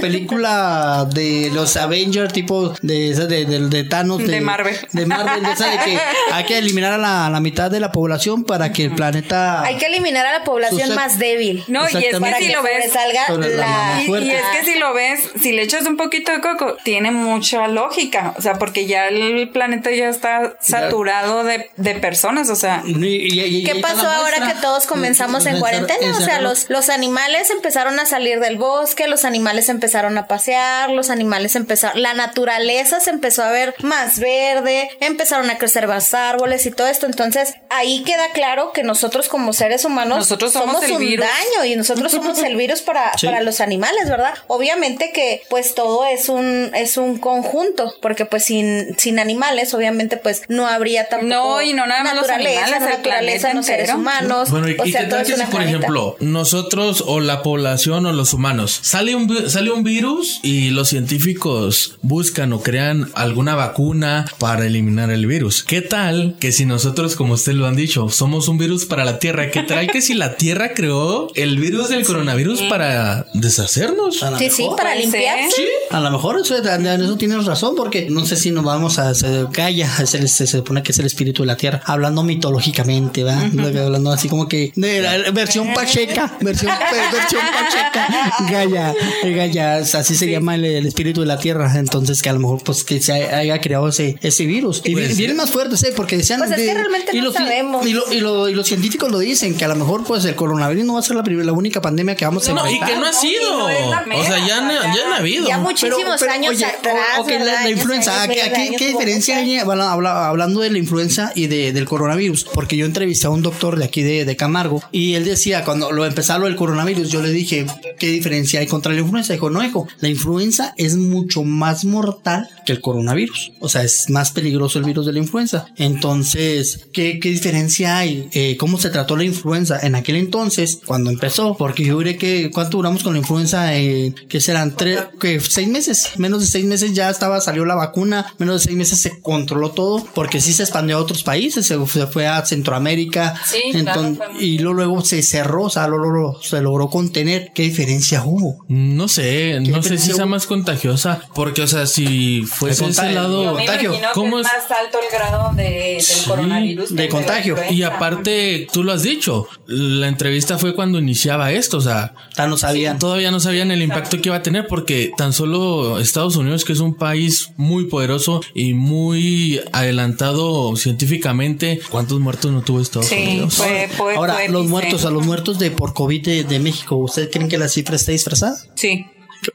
Speaker 4: la
Speaker 5: de los Avengers, tipo de esa de, de, de Thanos.
Speaker 3: De Marvel.
Speaker 5: De Marvel, de esa de que *laughs* hay que eliminar a la, a la mitad de la población para que el planeta.
Speaker 4: Hay que eliminar a la población más débil.
Speaker 3: No, y es que si
Speaker 4: que
Speaker 3: lo ves...
Speaker 5: Sobre la
Speaker 3: Y, es que si lo ves, si le echas un poquito de coco, tiene mucha lógica. O sea, porque ya el planeta ya está saturado de, de personas. O sea,
Speaker 5: Y- y- y- y
Speaker 4: ¿Qué pasó ahora que todos comenzamos en cuarentena? O sea, los, los animales empezaron a salir del bosque, los animales empezaron a pasear, los animales empezaron, la naturaleza se empezó a ver más verde, empezaron a crecer más árboles y todo esto. Entonces, ahí queda claro que nosotros como seres humanos
Speaker 3: Nosotros somos el
Speaker 4: un
Speaker 3: virus.
Speaker 4: daño y nosotros somos el virus para, *laughs*
Speaker 5: Sí.
Speaker 4: para los animales, ¿verdad? Obviamente que pues todo es un, es un conjunto, porque pues sin, sin animales, obviamente pues no habría tampoco
Speaker 3: No, y no nada más los
Speaker 4: naturaleza,
Speaker 3: animales,
Speaker 4: no seres humanos.
Speaker 2: Bueno, ¿y,
Speaker 4: o
Speaker 2: y
Speaker 4: sea, todo es una
Speaker 2: por
Speaker 4: planeta.
Speaker 2: ejemplo, nosotros o la población o los humanos, sale un, vi- sale un virus y los científicos buscan o crean alguna vacuna para eliminar el virus? ¿Qué tal que si nosotros, como ustedes lo han dicho, somos un virus para la Tierra? ¿Qué tal que si la Tierra creó el virus del coronavirus para deshacernos?
Speaker 5: A lo
Speaker 4: Sí, sí,
Speaker 5: mejor.
Speaker 4: para
Speaker 3: ser.
Speaker 4: limpiarse.
Speaker 5: A lo mejor eso, eso tienes razón, porque no sé si nos vamos a hacer Gaia, es el- se, se supone que es el espíritu de la tierra, hablando mitológicamente, ¿va? Hablando así como que de la versión pacheca, versión, *laughs* versión pacheca, Gaia, Gaia, así se llama el, el espíritu de la tierra, entonces que a lo mejor pues que se haya creado ese, ese virus. Y
Speaker 2: Pues,
Speaker 5: vienen más fuertes, ¿eh? Porque decían...
Speaker 4: Pues es que realmente no
Speaker 5: los,
Speaker 4: sabemos.
Speaker 5: Y, lo- y lo- y los científicos lo dicen, que a lo mejor pues el coronavirus no va a ser la, primera- la única pandemia que vamos a
Speaker 2: No, y
Speaker 5: enfrentar.
Speaker 2: que no ha
Speaker 3: no,
Speaker 2: sido.
Speaker 3: y no es la
Speaker 2: O sea, ya, han- ya han habido.
Speaker 4: Ya muchísimos años
Speaker 5: oye,
Speaker 4: atrás,
Speaker 5: la- influenza,
Speaker 4: años,
Speaker 5: ¿a qué,
Speaker 4: años
Speaker 5: diferencia hay hablando de la influenza y de, del coronavirus? Porque yo entrevisté a un doctor de aquí de, de Camargo y él decía, cuando lo empezó lo del coronavirus, yo le dije, ¿qué diferencia hay contra la influenza? Dijo, no, hijo, la influenza es mucho más mortal que el coronavirus. O sea, es más peligroso el virus de la influenza. Entonces, ¿qué, qué diferencia hay? Eh, ¿Cómo se trató la influenza en aquel entonces, cuando empezó? Porque yo diré que, ¿cuánto duramos con la influenza? Eh, que serán tres, que seis meses, menos de seis meses ya estaba, salió la vacuna, menos de seis meses se controló todo, porque sí se expandió a otros países, se, se fue a Centroamérica,
Speaker 3: Sí, claro,
Speaker 5: y luego, luego se cerró, o sea, luego, luego se logró contener. ¿Qué diferencia hubo?
Speaker 2: No sé, no sé si sea
Speaker 5: hubo?
Speaker 2: Más contagiosa, porque, o sea, si fuese ese
Speaker 5: contagio.
Speaker 2: lado...
Speaker 3: yo me
Speaker 5: contagio.
Speaker 3: imagino que
Speaker 2: ¿Cómo
Speaker 3: es
Speaker 2: es?
Speaker 3: más alto el grado de, del
Speaker 2: Sí,
Speaker 3: coronavirus.
Speaker 5: de contagio.
Speaker 2: Y aparte, tú lo has dicho, la entrevista fue cuando iniciaba esto, o sea,
Speaker 5: Ya no sabían.
Speaker 2: todavía no sabían el impacto que iba a tener porque tan solo Estados Unidos, que es un país muy poderoso y muy adelantado científicamente, ¿cuántos muertos no tuvo Estados
Speaker 3: Sí,
Speaker 2: Unidos?
Speaker 3: fue, fue,
Speaker 5: Ahora,
Speaker 3: fue
Speaker 5: los muertos, a los muertos de por COVID de, de México, ¿ustedes creen que la cifra está disfrazada?
Speaker 3: Sí.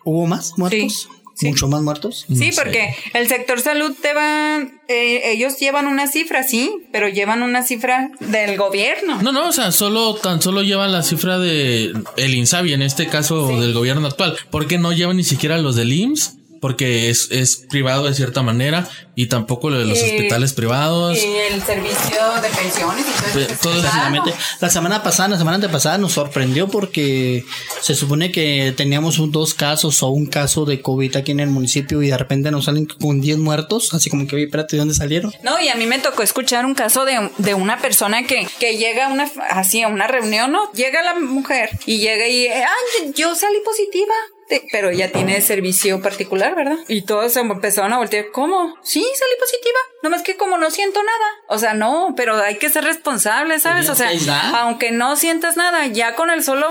Speaker 5: ¿Hubo más muertos?
Speaker 3: sí.
Speaker 5: ¿Mucho más muertos?
Speaker 3: Sí,
Speaker 2: sé.
Speaker 3: porque el sector salud te va, eh, ellos llevan una cifra, sí, pero llevan una cifra del gobierno.
Speaker 2: No, no, o sea, solo tan solo llevan la cifra de el INSABI, en este caso del gobierno actual, porque no llevan ni siquiera los del IMSS, porque es, es privado de cierta manera, y tampoco lo de los
Speaker 3: Y-
Speaker 2: hospitales privados.
Speaker 3: Y el servicio de pensiones y todo eso.
Speaker 2: todo.
Speaker 5: Exactamente. La semana pasada, la semana antepasada nos sorprendió porque se supone que teníamos un, dos casos o un caso de COVID aquí en el municipio y de repente nos salen con 10 muertos, así como que, espérate, ¿de dónde salieron?
Speaker 3: No, y a mí me tocó escuchar un caso de, de una persona que, que llega a una, así a una reunión, ¿no? Llega la mujer y llega y, ay, yo salí positiva. Pero ella tiene servicio particular, ¿verdad? Y todos se empezaron a voltear. ¿Cómo? Sí, salí positiva. Nomás que como no siento nada. O sea, no, pero hay que ser responsable, ¿sabes? O sea, aunque no sientas nada, ya con el solo,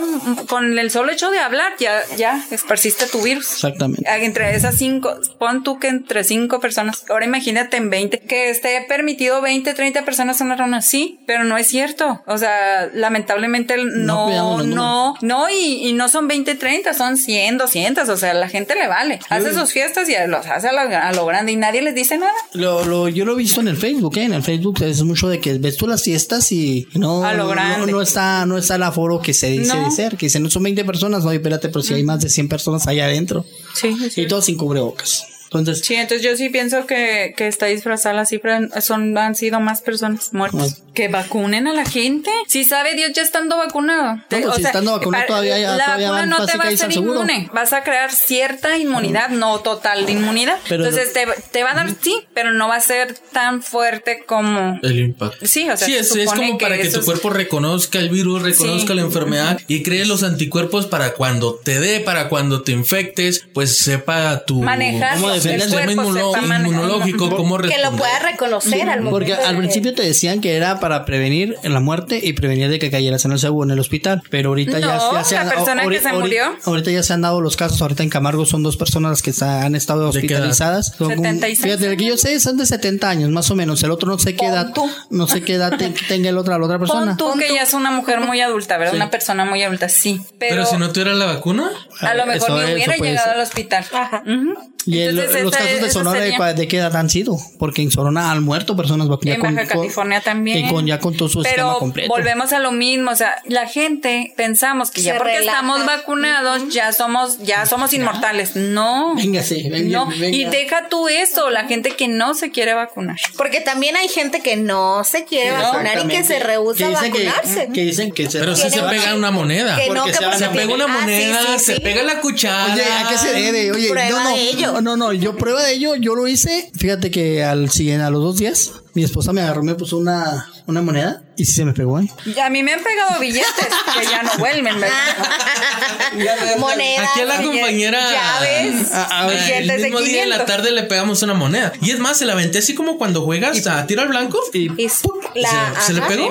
Speaker 3: con el solo hecho de hablar, ya, ya esparciste tu virus.
Speaker 5: Exactamente.
Speaker 3: Ah, Entre esas cinco, pon tú que entre cinco personas, ahora imagínate en 20, que esté permitido 20, 30 personas en una reunión, sí, pero no es cierto. O sea, lamentablemente
Speaker 5: No
Speaker 3: no, no, no, y, y no son 20, 30, son 100, 200, o sea, la gente le vale. Hace sus fiestas y los hace a lo, a lo grande y nadie les dice nada.
Speaker 5: Lo, lo, yo lo he visto en el Facebook, ¿eh? En el Facebook es mucho de que ves tú las fiestas y no,
Speaker 3: A lo
Speaker 5: no,
Speaker 3: grande.
Speaker 5: no está, no está el aforo que se dice
Speaker 3: No.
Speaker 5: de ser, que dicen no son 20 personas, no, espérate, pero si hay más de 100 personas allá adentro.
Speaker 3: Sí,
Speaker 5: Y todos sin cubrebocas. Entonces,
Speaker 3: Sí, entonces yo sí pienso que, que está disfrazada la cifra, son, han sido más personas muertas. Que vacunen a la gente. Si sabe Dios ya estando vacunado.
Speaker 5: No, pues, si estando vacunado
Speaker 3: para-
Speaker 5: todavía- ya-
Speaker 3: la
Speaker 5: todavía
Speaker 3: vacuna no te va a hacer
Speaker 5: seguro.
Speaker 3: inmune. Vas a crear cierta inmunidad, no total de inmunidad.
Speaker 5: Pero-
Speaker 3: entonces te, te va a dar, sí, pero no va a ser tan fuerte como...
Speaker 2: El impacto.
Speaker 3: Sí, o sea,
Speaker 2: Sí,
Speaker 3: se
Speaker 2: es, como para que, tu
Speaker 3: es-
Speaker 2: cuerpo reconozca el virus, reconozca
Speaker 3: Sí.
Speaker 2: la enfermedad y cree los anticuerpos para cuando te dé, para cuando te infectes, pues sepa tu
Speaker 3: Manejar
Speaker 5: ¿Cómo
Speaker 3: el
Speaker 5: defenderse?
Speaker 2: inmunológico, cómo
Speaker 4: Que lo pueda reconocer al momento.
Speaker 5: Porque
Speaker 4: de
Speaker 5: al
Speaker 4: que-
Speaker 5: principio te decían que era para prevenir la muerte y prevenir de que cayeras en el seguro en el hospital, pero ahorita ya,
Speaker 3: No,
Speaker 5: ya se
Speaker 3: la
Speaker 5: han
Speaker 3: persona que
Speaker 5: ahori-
Speaker 3: se
Speaker 5: ahori-
Speaker 3: murió.
Speaker 5: Ahorita ya se han dado los casos, ahorita en Camargo son dos personas las que han estado
Speaker 2: ¿De qué edad?
Speaker 5: hospitalizadas. Son como-
Speaker 3: 76
Speaker 5: Fíjate, el que yo sé son de 70 años más o menos, el otro no sé qué edad, no sé qué edad te- tenga el otra la otra persona.
Speaker 3: Pon tú que ya es una mujer muy adulta, ¿verdad? Una persona muy adulta, sí. Pero,
Speaker 2: Pero si no tuviera la vacuna,
Speaker 3: a lo mejor
Speaker 5: Eso- eso
Speaker 3: hubiera llegado
Speaker 5: ser.
Speaker 3: al hospital. Ujú.
Speaker 5: Y el-
Speaker 3: Entonces,
Speaker 5: los
Speaker 3: esa-
Speaker 5: casos de Sonora, ¿de,
Speaker 3: sería-
Speaker 5: de qué edad han sido? Porque en Sonora han muerto personas vacunadas.
Speaker 3: En Baja California también.
Speaker 5: Y con, ya con todo su esquema
Speaker 3: Pero
Speaker 5: completo.
Speaker 3: volvemos a lo mismo, o sea, la gente pensamos que ya
Speaker 4: Se
Speaker 3: porque
Speaker 4: relaja.
Speaker 3: estamos vacunados ya somos ya somos inmortales. No.
Speaker 5: Véngase, venga,
Speaker 3: no.
Speaker 5: venga.
Speaker 3: Y deja tú eso, la gente que no se quiere vacunar.
Speaker 4: Porque también hay gente que no se quiere
Speaker 3: No,
Speaker 4: vacunar y que se rehúsa a
Speaker 5: dicen que-
Speaker 4: vacunarse.
Speaker 5: Que, dicen que se
Speaker 2: pero sí se pega una moneda.
Speaker 4: que no, que
Speaker 5: se
Speaker 4: si
Speaker 2: Se pega una
Speaker 4: Ah, sí,
Speaker 2: moneda,
Speaker 4: sí,
Speaker 2: se
Speaker 4: sí.
Speaker 2: pega la cuchara.
Speaker 5: Oye, ¿a qué se debe? Oye,
Speaker 4: Prueba
Speaker 5: no. No, no, yo prueba de ello, yo lo hice. Fíjate que al siguiente, a los dos días, mi esposa me agarró, me puso una, una moneda y sí se me pegó, ¿eh?
Speaker 3: Y A mí me han pegado billetes que ya no vuelven, ¿verdad? *laughs*
Speaker 4: Monedas.
Speaker 2: Aquí a la compañera.
Speaker 4: Llaves.
Speaker 5: A- a-
Speaker 3: billetes
Speaker 2: el
Speaker 3: de
Speaker 2: mismo día en la
Speaker 3: 500.
Speaker 2: tarde le pegamos una moneda. Y es más, se la aventé así como cuando juegas a tiro al blanco.
Speaker 5: Y,
Speaker 4: Y la,
Speaker 2: ¿Se le pegó?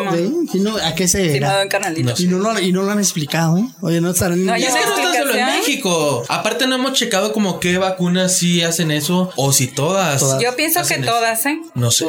Speaker 5: ¿sí? No, ¿A qué se
Speaker 3: Sí,
Speaker 5: y, no lo, y no lo han explicado, ¿eh? Oye, no estarán
Speaker 3: No,
Speaker 2: Y es
Speaker 3: no
Speaker 2: que no está solo en. México. Aparte no hemos checado como qué vacunas sí hacen eso o si todas.
Speaker 5: Todas.
Speaker 3: Yo pienso que
Speaker 2: eso.
Speaker 3: todas, ¿eh?
Speaker 2: No sé.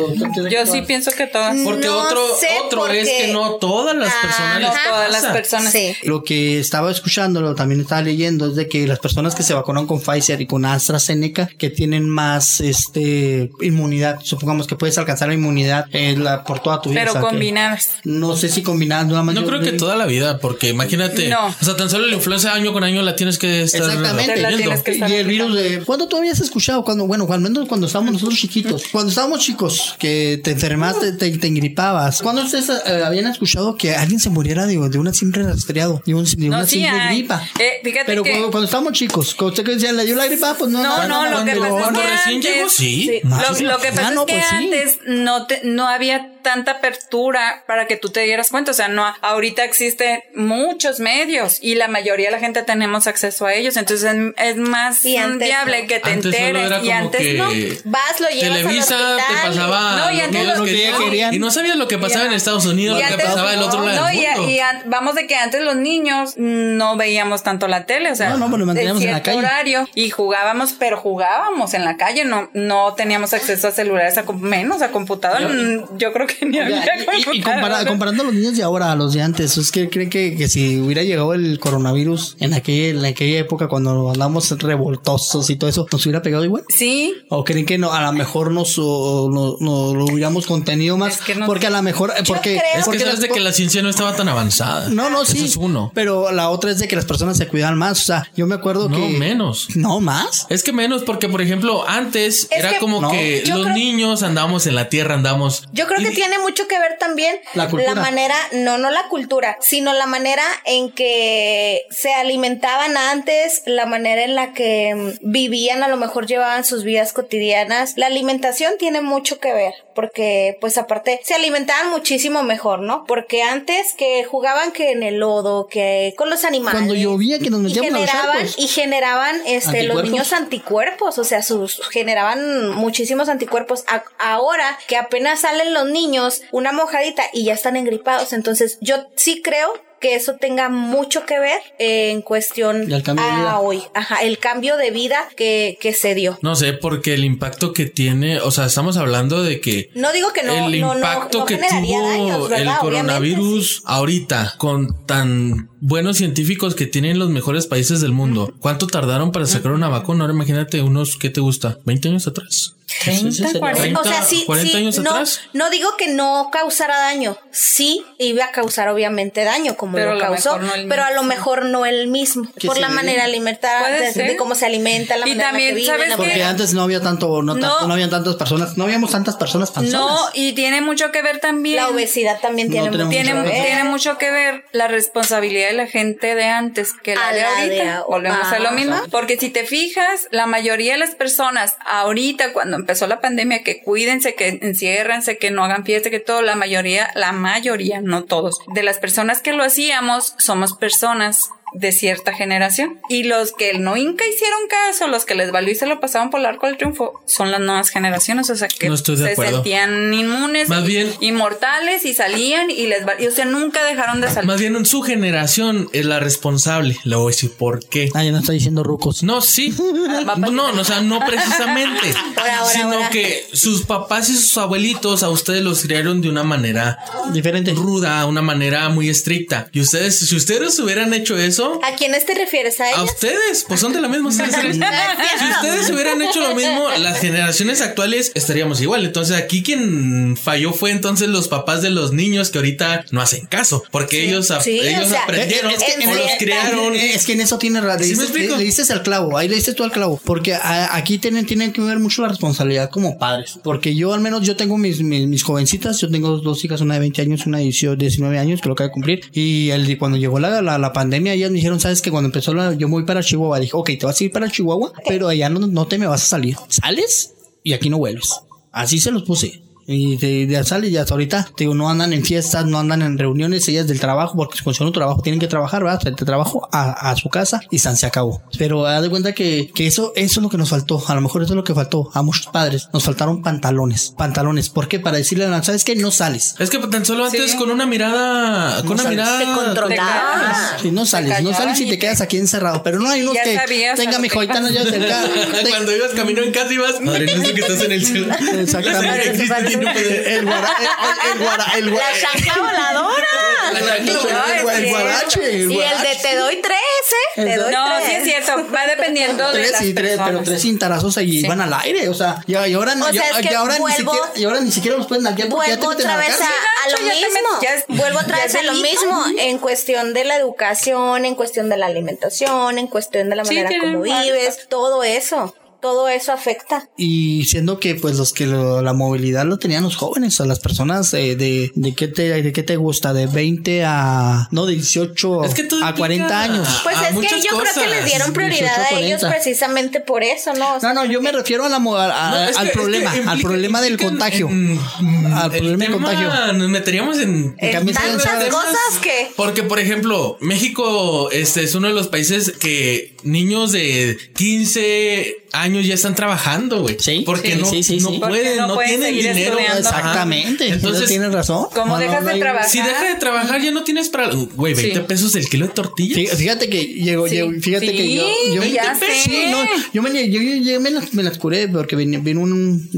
Speaker 3: Yo sí pienso que todas.
Speaker 2: Porque
Speaker 4: No
Speaker 2: otro,
Speaker 4: sé
Speaker 2: otro es que no todas las
Speaker 4: Ah,
Speaker 2: personas
Speaker 3: No todas las personas.
Speaker 4: Sí.
Speaker 5: Lo que estaba escuchándolo, también estaba leyendo, es de que las personas que se vacunaron con Pfizer y con AstraZeneca, que tienen más este inmunidad, supongamos que puedes alcanzar la inmunidad eh, la- por toda tu vida.
Speaker 3: Pero
Speaker 5: o sea, que
Speaker 3: combinadas.
Speaker 5: no sé si combinando una
Speaker 2: No
Speaker 5: mayor-
Speaker 2: creo que toda la vida, porque imagínate,
Speaker 3: No.
Speaker 2: o sea, tan solo la influenza año con año la tienes que estar
Speaker 5: Exactamente.
Speaker 3: Te la
Speaker 2: teniendo.
Speaker 3: tienes que estar
Speaker 5: Y el virus de... ¿Cuándo tú habías escuchado? Cuando, bueno, al menos cuando estábamos nosotros chiquitos. Cuando estábamos chicos, que te enfermaste, te, te engripabas. ¿Cuándo ustedes eh, habían escuchado que alguien se muriera de, de una simple resfriado? De, un- de una
Speaker 3: No, sí
Speaker 5: simple gripa.
Speaker 3: Eh, fíjate
Speaker 5: Pero
Speaker 3: que-
Speaker 5: cuando, cuando estábamos chicos, cuando ustedes decían, le dio la gripa, pues no.
Speaker 3: No, no, lo que
Speaker 2: cuando-
Speaker 3: pasa es que
Speaker 2: recién
Speaker 3: antes,
Speaker 2: llegó, sí.
Speaker 3: Lo,
Speaker 5: Ah, sí.
Speaker 3: lo que pasa
Speaker 5: Ah, no,
Speaker 3: es que
Speaker 5: pues
Speaker 3: antes no te, no había tanta apertura para que tú te dieras cuenta. O sea, no, ahorita existen muchos medios y la mayoría de la gente tenemos acceso a ellos. Entonces es, más viable
Speaker 4: no.
Speaker 3: que te
Speaker 2: Antes solo
Speaker 3: enteres. y antes
Speaker 2: que
Speaker 3: no.
Speaker 4: Vas, lo llevas
Speaker 2: Televisa
Speaker 4: al
Speaker 2: te pasaba
Speaker 3: No, y antes
Speaker 2: que
Speaker 5: que
Speaker 2: querían,
Speaker 5: querían.
Speaker 2: y no sabías lo que pasaba
Speaker 3: Ya.
Speaker 2: en Estados Unidos,
Speaker 3: Y
Speaker 2: lo que
Speaker 3: antes-
Speaker 2: pasaba del otro lado
Speaker 3: no,
Speaker 2: del
Speaker 3: y,
Speaker 2: mundo.
Speaker 3: y an- vamos de que antes los niños no veíamos tanto la tele, o sea,
Speaker 5: No, no, pues lo manteníamos en la calle.
Speaker 3: horario y jugábamos, pero jugábamos en la calle, no, no teníamos acceso a celulares, a menos a computadora, mm, yo creo que ni había
Speaker 5: Ya, y- y, y compara- comparando a los niños de ahora a los de antes, es que creen que, que si hubiera llegado el coronavirus en aquella, en aquella época cuando andamos revoltosos y todo eso, nos hubiera pegado igual.
Speaker 3: Sí,
Speaker 5: ¿O creen que no, a lo mejor nos, o, no- no lo hubiéramos contenido más?
Speaker 3: Es que no-
Speaker 5: porque a lo mejor, eh, porque,
Speaker 4: creo-
Speaker 2: Es que
Speaker 5: porque
Speaker 2: sabes
Speaker 5: las
Speaker 2: de que la ciencia no estaba tan avanzada.
Speaker 5: no, no, sí.
Speaker 2: Eso es uno.
Speaker 5: Pero la otra es de que las personas se cuidan más. O sea, yo me acuerdo
Speaker 2: No,
Speaker 5: que.
Speaker 2: menos.
Speaker 5: No, más.
Speaker 2: Es que menos porque, por ejemplo, antes
Speaker 4: Es
Speaker 2: era
Speaker 4: que
Speaker 2: como
Speaker 5: no,
Speaker 2: que
Speaker 4: yo
Speaker 2: los
Speaker 4: creo-
Speaker 2: niños andábamos en la tierra, andamos.
Speaker 4: Yo creo que
Speaker 2: y-
Speaker 4: tiene mucho que ver también
Speaker 5: La
Speaker 4: manera, no, no la cultura, sino la manera en que se alimentaban antes, la manera en la que mm, vivían, a lo mejor llevaban sus vidas cotidianas. La alimentación tiene mucho que ver, porque pues aparte se alimentaban muchísimo mejor, ¿no? Porque antes que jugaban que en el lodo, que con los animales.
Speaker 5: Cuando llovía, que nos
Speaker 4: y
Speaker 5: metíamos a los
Speaker 4: generaban, y generaban este los niños anticuerpos, o sea, sus generaban muchísimos anticuerpos. A- ahora que apenas salen los niños, una mojadita y ya están engripados. Entonces, yo sí creo que eso tenga mucho que ver en cuestión
Speaker 5: el cambio de
Speaker 4: a
Speaker 5: vida.
Speaker 4: hoy. Ajá, el cambio de vida que, que se dio.
Speaker 2: No sé, porque el impacto que tiene, o sea, estamos hablando de que
Speaker 4: No digo que no,
Speaker 2: el
Speaker 4: no, no,
Speaker 2: impacto
Speaker 4: no
Speaker 2: que tuvo
Speaker 4: daños,
Speaker 2: el coronavirus ahorita con tan buenos científicos que tienen los mejores países del mundo. ¿Cuánto tardaron para sacar una vacuna? Ahora imagínate unos, ¿qué te gusta? ¿20 años atrás?
Speaker 3: 30, 40.
Speaker 4: o sea, sí,
Speaker 2: 40
Speaker 4: sí,
Speaker 2: años
Speaker 4: no,
Speaker 2: atrás.
Speaker 4: no digo que no causara daño, sí iba a causar obviamente daño como
Speaker 3: Pero
Speaker 4: lo causó,
Speaker 3: no
Speaker 4: pero a lo mejor no el mismo, por la manera alimentar,
Speaker 3: Puede
Speaker 4: de, de cómo se alimenta, la
Speaker 3: Y
Speaker 4: manera
Speaker 3: también,
Speaker 4: que.
Speaker 5: Porque antes no había tanto, no,
Speaker 3: No.
Speaker 5: no habían tantas personas, no habíamos tantas personas panzonas.
Speaker 3: No, y tiene mucho que ver también.
Speaker 4: la obesidad también
Speaker 5: No
Speaker 4: tiene, mucho
Speaker 3: Tiene,
Speaker 4: que ver.
Speaker 3: tiene mucho que ver la responsabilidad de la gente de antes que la
Speaker 4: A
Speaker 3: de
Speaker 4: la
Speaker 3: ahorita.
Speaker 4: de a-
Speaker 3: Volvemos a lo mismo. Porque si te fijas, la mayoría de las personas ahorita, cuando empezó la pandemia, que cuídense, que enciérrense, que no hagan fiesta, que todo, la mayoría, la mayoría, no todos, de las personas que lo hacíamos, somos personas de cierta generación. Y los que nunca hicieron caso, los que les valió y se lo pasaban por el arco del triunfo, son las nuevas generaciones. O sea, que
Speaker 2: No
Speaker 3: se
Speaker 2: acuerdo.
Speaker 3: sentían inmunes,
Speaker 2: Más bien-
Speaker 3: inmortales y salían y les val- y, o sea, nunca dejaron de salir.
Speaker 2: Más bien en su generación es la responsable. Le voy a decir por qué.
Speaker 5: Ah, ya no está diciendo rucos.
Speaker 2: No, sí. *laughs* No, no, o sea, no precisamente. *laughs*
Speaker 4: Ahora, ahora,
Speaker 2: sino
Speaker 4: ahora.
Speaker 2: que sus papás y sus abuelitos a ustedes los criaron de una manera
Speaker 5: Diferente.
Speaker 2: ruda, una manera muy estricta. Y ustedes, si ustedes hubieran hecho eso,
Speaker 4: ¿A quiénes te refieres? ¿A
Speaker 2: ustedes, pues son de la misma *laughs* generación. Si ustedes hubieran hecho lo mismo, las generaciones actuales estaríamos igual. Entonces aquí quien falló fue entonces los papás de los niños que ahorita no hacen caso, porque ellos, ap-
Speaker 4: Sí, o
Speaker 2: ellos
Speaker 4: sea,
Speaker 2: aprendieron
Speaker 4: es que
Speaker 2: o los
Speaker 4: en-
Speaker 2: criaron.
Speaker 5: Es que en eso tiene ra- le,
Speaker 2: ¿Sí me
Speaker 5: dices,
Speaker 2: explico?
Speaker 5: le- le dices al clavo, ahí le dices tú al clavo, porque a- aquí tienen, tienen que ver mucho la responsabilidad como padres, porque yo al menos yo tengo mis, mis, mis jovencitas, yo tengo dos hijas, una de 20 años, una de 18, 19 años, que lo acaba de cumplir, y el, cuando llegó la, la, la pandemia, me dijeron, sabes que cuando empezó la, yo voy para Chihuahua, dije, ok, te vas a ir para Chihuahua, pero allá no, no te me vas a salir, sales y aquí no vuelves, así se los puse. Y de, de sale y hasta ahorita, te digo, no andan en fiestas, no andan en reuniones, ellas del trabajo, porque con su trabajo tienen que trabajar, ¿verdad? De trabajo a, a su casa y San se acabó. Pero haz de cuenta que, que eso, eso es lo que nos faltó. A lo mejor eso es lo que faltó a muchos padres. Nos faltaron pantalones. Pantalones. ¿Por qué? Para decirle a la, ¿sabes qué? No sales.
Speaker 2: Es que tan solo antes
Speaker 3: Sí.
Speaker 2: con una mirada, con una
Speaker 5: sales.
Speaker 2: mirada
Speaker 4: Te controlabas.
Speaker 5: Si no sales, no sales y te quedas aquí encerrado. Pero no hay unos que, tenga mi
Speaker 3: que
Speaker 5: ahorita no *laughs* cerca.
Speaker 2: Cuando ibas camino en casa ibas, madre, no sé que estás en el cielo. *laughs*
Speaker 5: Exactamente. El, guara, el,
Speaker 4: chancla voladora. *laughs*
Speaker 5: El, guarache,
Speaker 4: Y el
Speaker 5: guarache.
Speaker 4: de te doy tres, ¿eh? Te doy
Speaker 3: No,
Speaker 4: tres.
Speaker 3: sí es cierto, va dependiendo de
Speaker 5: tres
Speaker 3: las
Speaker 5: y tres, pero tres cintarazos ahí
Speaker 3: Sí.
Speaker 5: iban al aire, o sea, y, ahora, no-
Speaker 4: O sea,
Speaker 5: y- ahora ni siquiera, y ahora ni siquiera los pueden nalguear porque ya te
Speaker 4: Vuelvo otra vez a, lo mismo. Vuelvo otra vez a lo mismo en cuestión de la educación, en cuestión de la alimentación, en cuestión de la manera como vives, todo eso. Todo eso afecta.
Speaker 5: Y siendo que pues los que lo- la movilidad lo tenían los jóvenes, a las personas eh, de, de qué te de qué te gusta, de 20 a no de 18
Speaker 2: Es que todo
Speaker 5: a 40
Speaker 2: implica-
Speaker 5: años.
Speaker 4: Pues
Speaker 2: a
Speaker 4: es que yo creo que les dieron prioridad
Speaker 5: 18,
Speaker 4: a ellos
Speaker 5: 40.
Speaker 4: precisamente por eso, ¿no? O sea,
Speaker 5: No, no, yo me refiero a la mo- a- a-
Speaker 2: No, es que-
Speaker 5: al
Speaker 2: es que
Speaker 5: problema, al problema del contagio.
Speaker 2: en-
Speaker 5: al problema del contagio.
Speaker 2: Nos meteríamos en,
Speaker 5: En
Speaker 4: tantas cosas que
Speaker 2: Porque, por ejemplo, México este, es uno de los países que niños de 15 años ya están trabajando, güey.
Speaker 5: Sí,
Speaker 2: Porque
Speaker 5: sí,
Speaker 2: no,
Speaker 5: sí, sí,
Speaker 2: no
Speaker 5: sí.
Speaker 2: pueden,
Speaker 3: Porque no
Speaker 2: no,
Speaker 3: pueden
Speaker 2: tienen dinero.
Speaker 3: estudiando.
Speaker 5: Exactamente.
Speaker 2: Entonces,
Speaker 5: tienes razón.
Speaker 3: ¿Cómo
Speaker 5: No,
Speaker 3: dejas
Speaker 5: no
Speaker 3: de trabajar?
Speaker 2: si deja de trabajar, ya no tienes para. Güey, 20
Speaker 3: Sí.
Speaker 2: pesos el kilo de tortillas.
Speaker 5: Fí- Fíjate que llegó,
Speaker 3: Sí.
Speaker 5: llegó- fíjate que yo, yo
Speaker 3: Sí, ya sé.
Speaker 5: Sí, no, yo me, yo, yo- yo me, las, me las curé porque vino, vino un,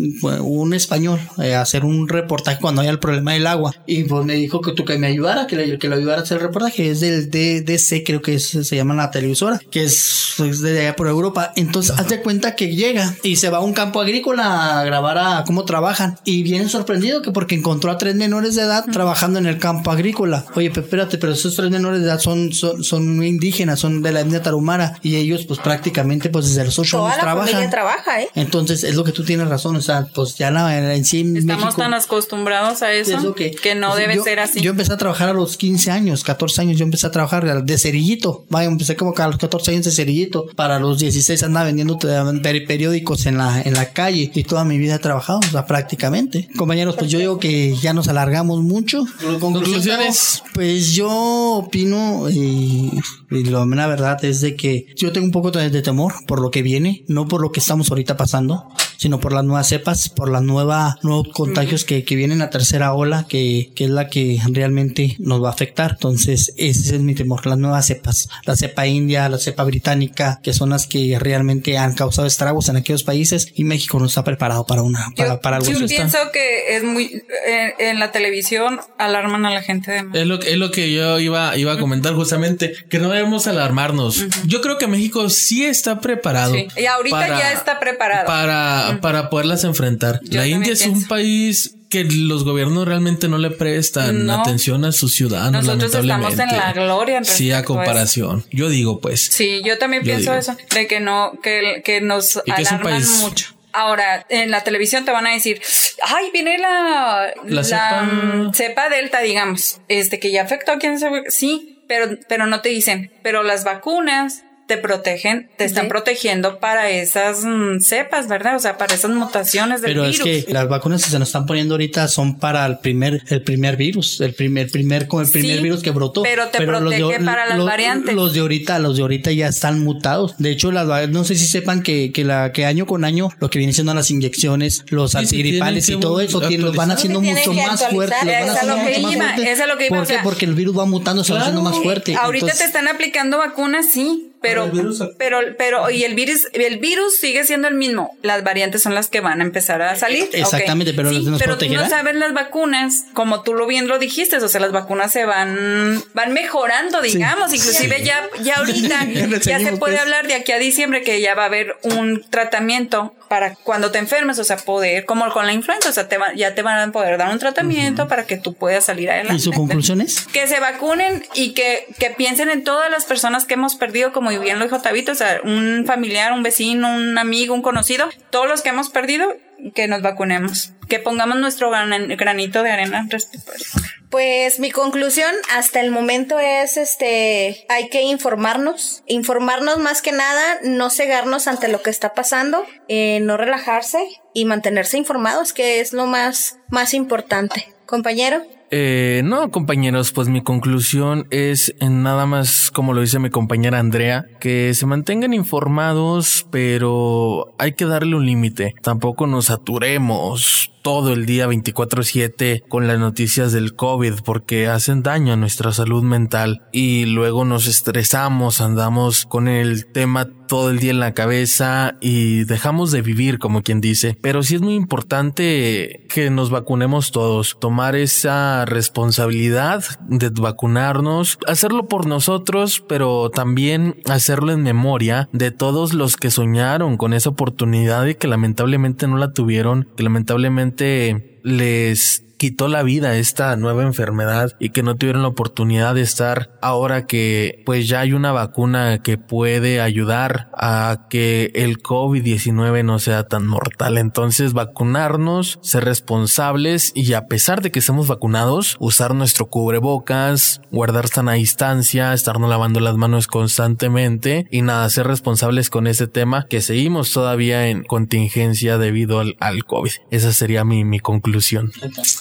Speaker 5: un español eh, a hacer un reportaje cuando había el problema del agua y pues me dijo que tú que me ayudara, que, le, que lo ayudara a hacer el reportaje. Es del DDC, creo que es- se llama la televisora, que es, es de allá por Europa. Entonces, haz de cuenta cuenta que llega y se va a un campo agrícola a grabar a cómo trabajan y viene sorprendido que porque encontró a tres menores de edad trabajando en el campo agrícola. Oye, pero espérate, pero esos tres menores de edad son, son, son indígenas, son de la etnia tarumara y ellos pues prácticamente pues desde los ocho
Speaker 4: Toda
Speaker 5: años
Speaker 4: la familia
Speaker 5: trabajan.
Speaker 4: trabaja, ¿eh?
Speaker 5: Entonces es lo que tú tienes razón, o sea, pues ya la, en sí
Speaker 3: Estamos
Speaker 5: México-
Speaker 3: tan acostumbrados a eso que,
Speaker 5: que,
Speaker 3: no
Speaker 5: pues,
Speaker 3: debe
Speaker 5: yo-
Speaker 3: ser así.
Speaker 5: Yo empecé a trabajar a los 15 años, 14 años, yo empecé a trabajar de cerillito. Vaya, empecé como que a los 14 años de cerillito. Para los 16 andaba vendiendo periódicos en la, en la calle y toda mi vida he trabajado, o sea, prácticamente. Compañeros, pues yo digo que ya nos alargamos mucho.
Speaker 2: Conclusiones.
Speaker 5: Pues yo opino y, y lo, la verdad es de que yo tengo un poco de, de temor por lo que viene, no por lo que estamos ahorita pasando, sino por las nuevas cepas, por las nuevas nuevos contagios que, que vienen a tercera ola, que, que es la que realmente nos va a afectar. Entonces, ese es mi temor, las nuevas cepas, la cepa india, la cepa británica, que son las que realmente han causado estragos en aquellos países y México no está preparado para una, para,
Speaker 3: yo,
Speaker 5: para algo
Speaker 3: yo pienso que es muy en, en la televisión alarman a la gente de más.
Speaker 2: Es lo, es lo que yo iba, iba a comentar justamente, que no debemos alarmarnos. Yo creo que México sí está preparado.
Speaker 3: Sí. Y ahorita ya está preparado.
Speaker 2: Para, para poderlas enfrentar.
Speaker 3: Yo
Speaker 2: la India es un país que los gobiernos realmente no le prestan
Speaker 3: No.
Speaker 2: atención a sus ciudadanos.
Speaker 3: Nosotros estamos
Speaker 2: lamentablemente.
Speaker 3: en la gloria en
Speaker 2: Sí, a comparación. Yo digo, pues.
Speaker 3: Sí, yo también
Speaker 2: Yo
Speaker 3: pienso
Speaker 2: digo.
Speaker 3: eso, de que no, que, que nos
Speaker 2: Y que
Speaker 3: alarman mucho. Ahora, en la televisión te van a decir, ay, viene la,
Speaker 2: La cepa-
Speaker 3: mm, cepa delta, digamos, este que ya afectó a quien sabe. Sí, pero, pero no te dicen, pero las vacunas te protegen, te están
Speaker 4: Sí.
Speaker 3: protegiendo para esas mm, cepas, ¿verdad? O sea, para esas mutaciones del
Speaker 5: Pero
Speaker 3: virus.
Speaker 5: es que las vacunas que se nos están poniendo ahorita son para el primer, el primer virus, el primer, primer, con el primer
Speaker 3: Sí,
Speaker 5: virus que brotó.
Speaker 3: pero te
Speaker 5: los de-
Speaker 3: protege para las
Speaker 5: los-
Speaker 3: variantes.
Speaker 5: Los de ahorita, los de ahorita ya están mutados. De hecho, las, no sé si sepan que, que la, que año con año lo que vienen siendo las inyecciones, los
Speaker 2: Sí,
Speaker 5: antigripales y todo eso, tienen- los van haciendo mucho más fuertes. los van
Speaker 3: Es lo que
Speaker 5: mucho más
Speaker 3: iba,
Speaker 5: fuertes.
Speaker 3: es a lo que iba,
Speaker 5: ¿Por
Speaker 3: o
Speaker 5: qué?
Speaker 3: sea-
Speaker 5: Porque el virus va mutando, se va haciendo más fuerte.
Speaker 3: Ahorita
Speaker 5: Entonces-
Speaker 3: te están aplicando vacunas, sí, pero,
Speaker 2: el virus-
Speaker 3: pero, pero, y el virus, el virus sigue siendo el mismo. Las variantes son las que van a empezar a salir.
Speaker 5: Exactamente, pero
Speaker 3: sí,
Speaker 5: ¿nos
Speaker 3: pero tú no sabes las vacunas, como tú lo bien lo dijiste, o sea, las vacunas se van, van mejorando, digamos, inclusive ya, ya ahorita, *laughs* ya se puede
Speaker 5: pues.
Speaker 3: hablar de aquí a diciembre que ya va a haber un tratamiento para cuando te enfermes, o sea, poder, como con la influenza, o sea, te va- ya te van a poder dar un tratamiento para que tú puedas salir adelante.
Speaker 5: ¿Y su conclusión es?
Speaker 3: Que se vacunen y que, que piensen en todas las personas que hemos perdido, como bien lo dijo Tabito, o sea, un familiar, un vecino, un amigo, un conocido, todos los que hemos perdido, que nos vacunemos, que pongamos nuestro gran- granito de arena respecto a eso.
Speaker 4: Pues mi conclusión hasta el momento es este hay que informarnos, informarnos más que nada, no cegarnos ante lo que está pasando, eh, no relajarse y mantenerse informados, que es lo más más importante. Compañero.
Speaker 2: Eh, no, compañeros, pues mi conclusión es en nada más, como lo dice mi compañera Andrea, que se mantengan informados, pero hay que darle un límite. Tampoco nos saturemos todo el día 24/7 con las noticias del COVID porque hacen daño a nuestra salud mental y luego nos estresamos, andamos con el tema todo el día en la cabeza y dejamos de vivir como quien dice. Pero sí es muy importante que nos vacunemos todos, tomar esa responsabilidad de vacunarnos, hacerlo por nosotros, pero también hacerlo en memoria de todos los que soñaron con esa oportunidad y que lamentablemente no la tuvieron, que lamentablemente realmente les quitó la vida esta nueva enfermedad y que no tuvieron la oportunidad de estar ahora que pues ya hay una vacuna que puede ayudar a que el COVID-19 no sea tan mortal. Entonces vacunarnos, ser responsables y a pesar de que estemos vacunados, usar nuestro cubrebocas, guardar sana distancia, estarnos lavando las manos constantemente y nada, ser responsables con este tema que seguimos todavía en contingencia debido al, al COVID. Esa sería mi, mi conclusión.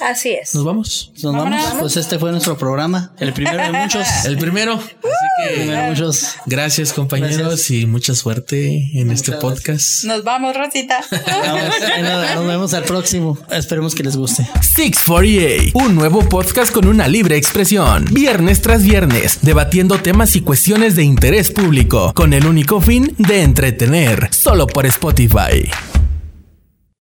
Speaker 4: Así es.
Speaker 2: Nos vamos.
Speaker 5: Nos vamos. Pues este fue nuestro programa, el primero de muchos. *laughs*
Speaker 2: El primero. Así
Speaker 5: El
Speaker 2: que
Speaker 5: primero de muchos.
Speaker 2: gracias compañeros
Speaker 5: Gracias.
Speaker 2: y mucha suerte en este podcast.
Speaker 3: Nos vamos, Rosita.
Speaker 5: Nada, nos vemos al próximo. Esperemos que les guste.
Speaker 6: 648, un nuevo podcast con una libre expresión. Viernes tras viernes, debatiendo temas y cuestiones de interés público, con el único fin de entretener, solo por Spotify.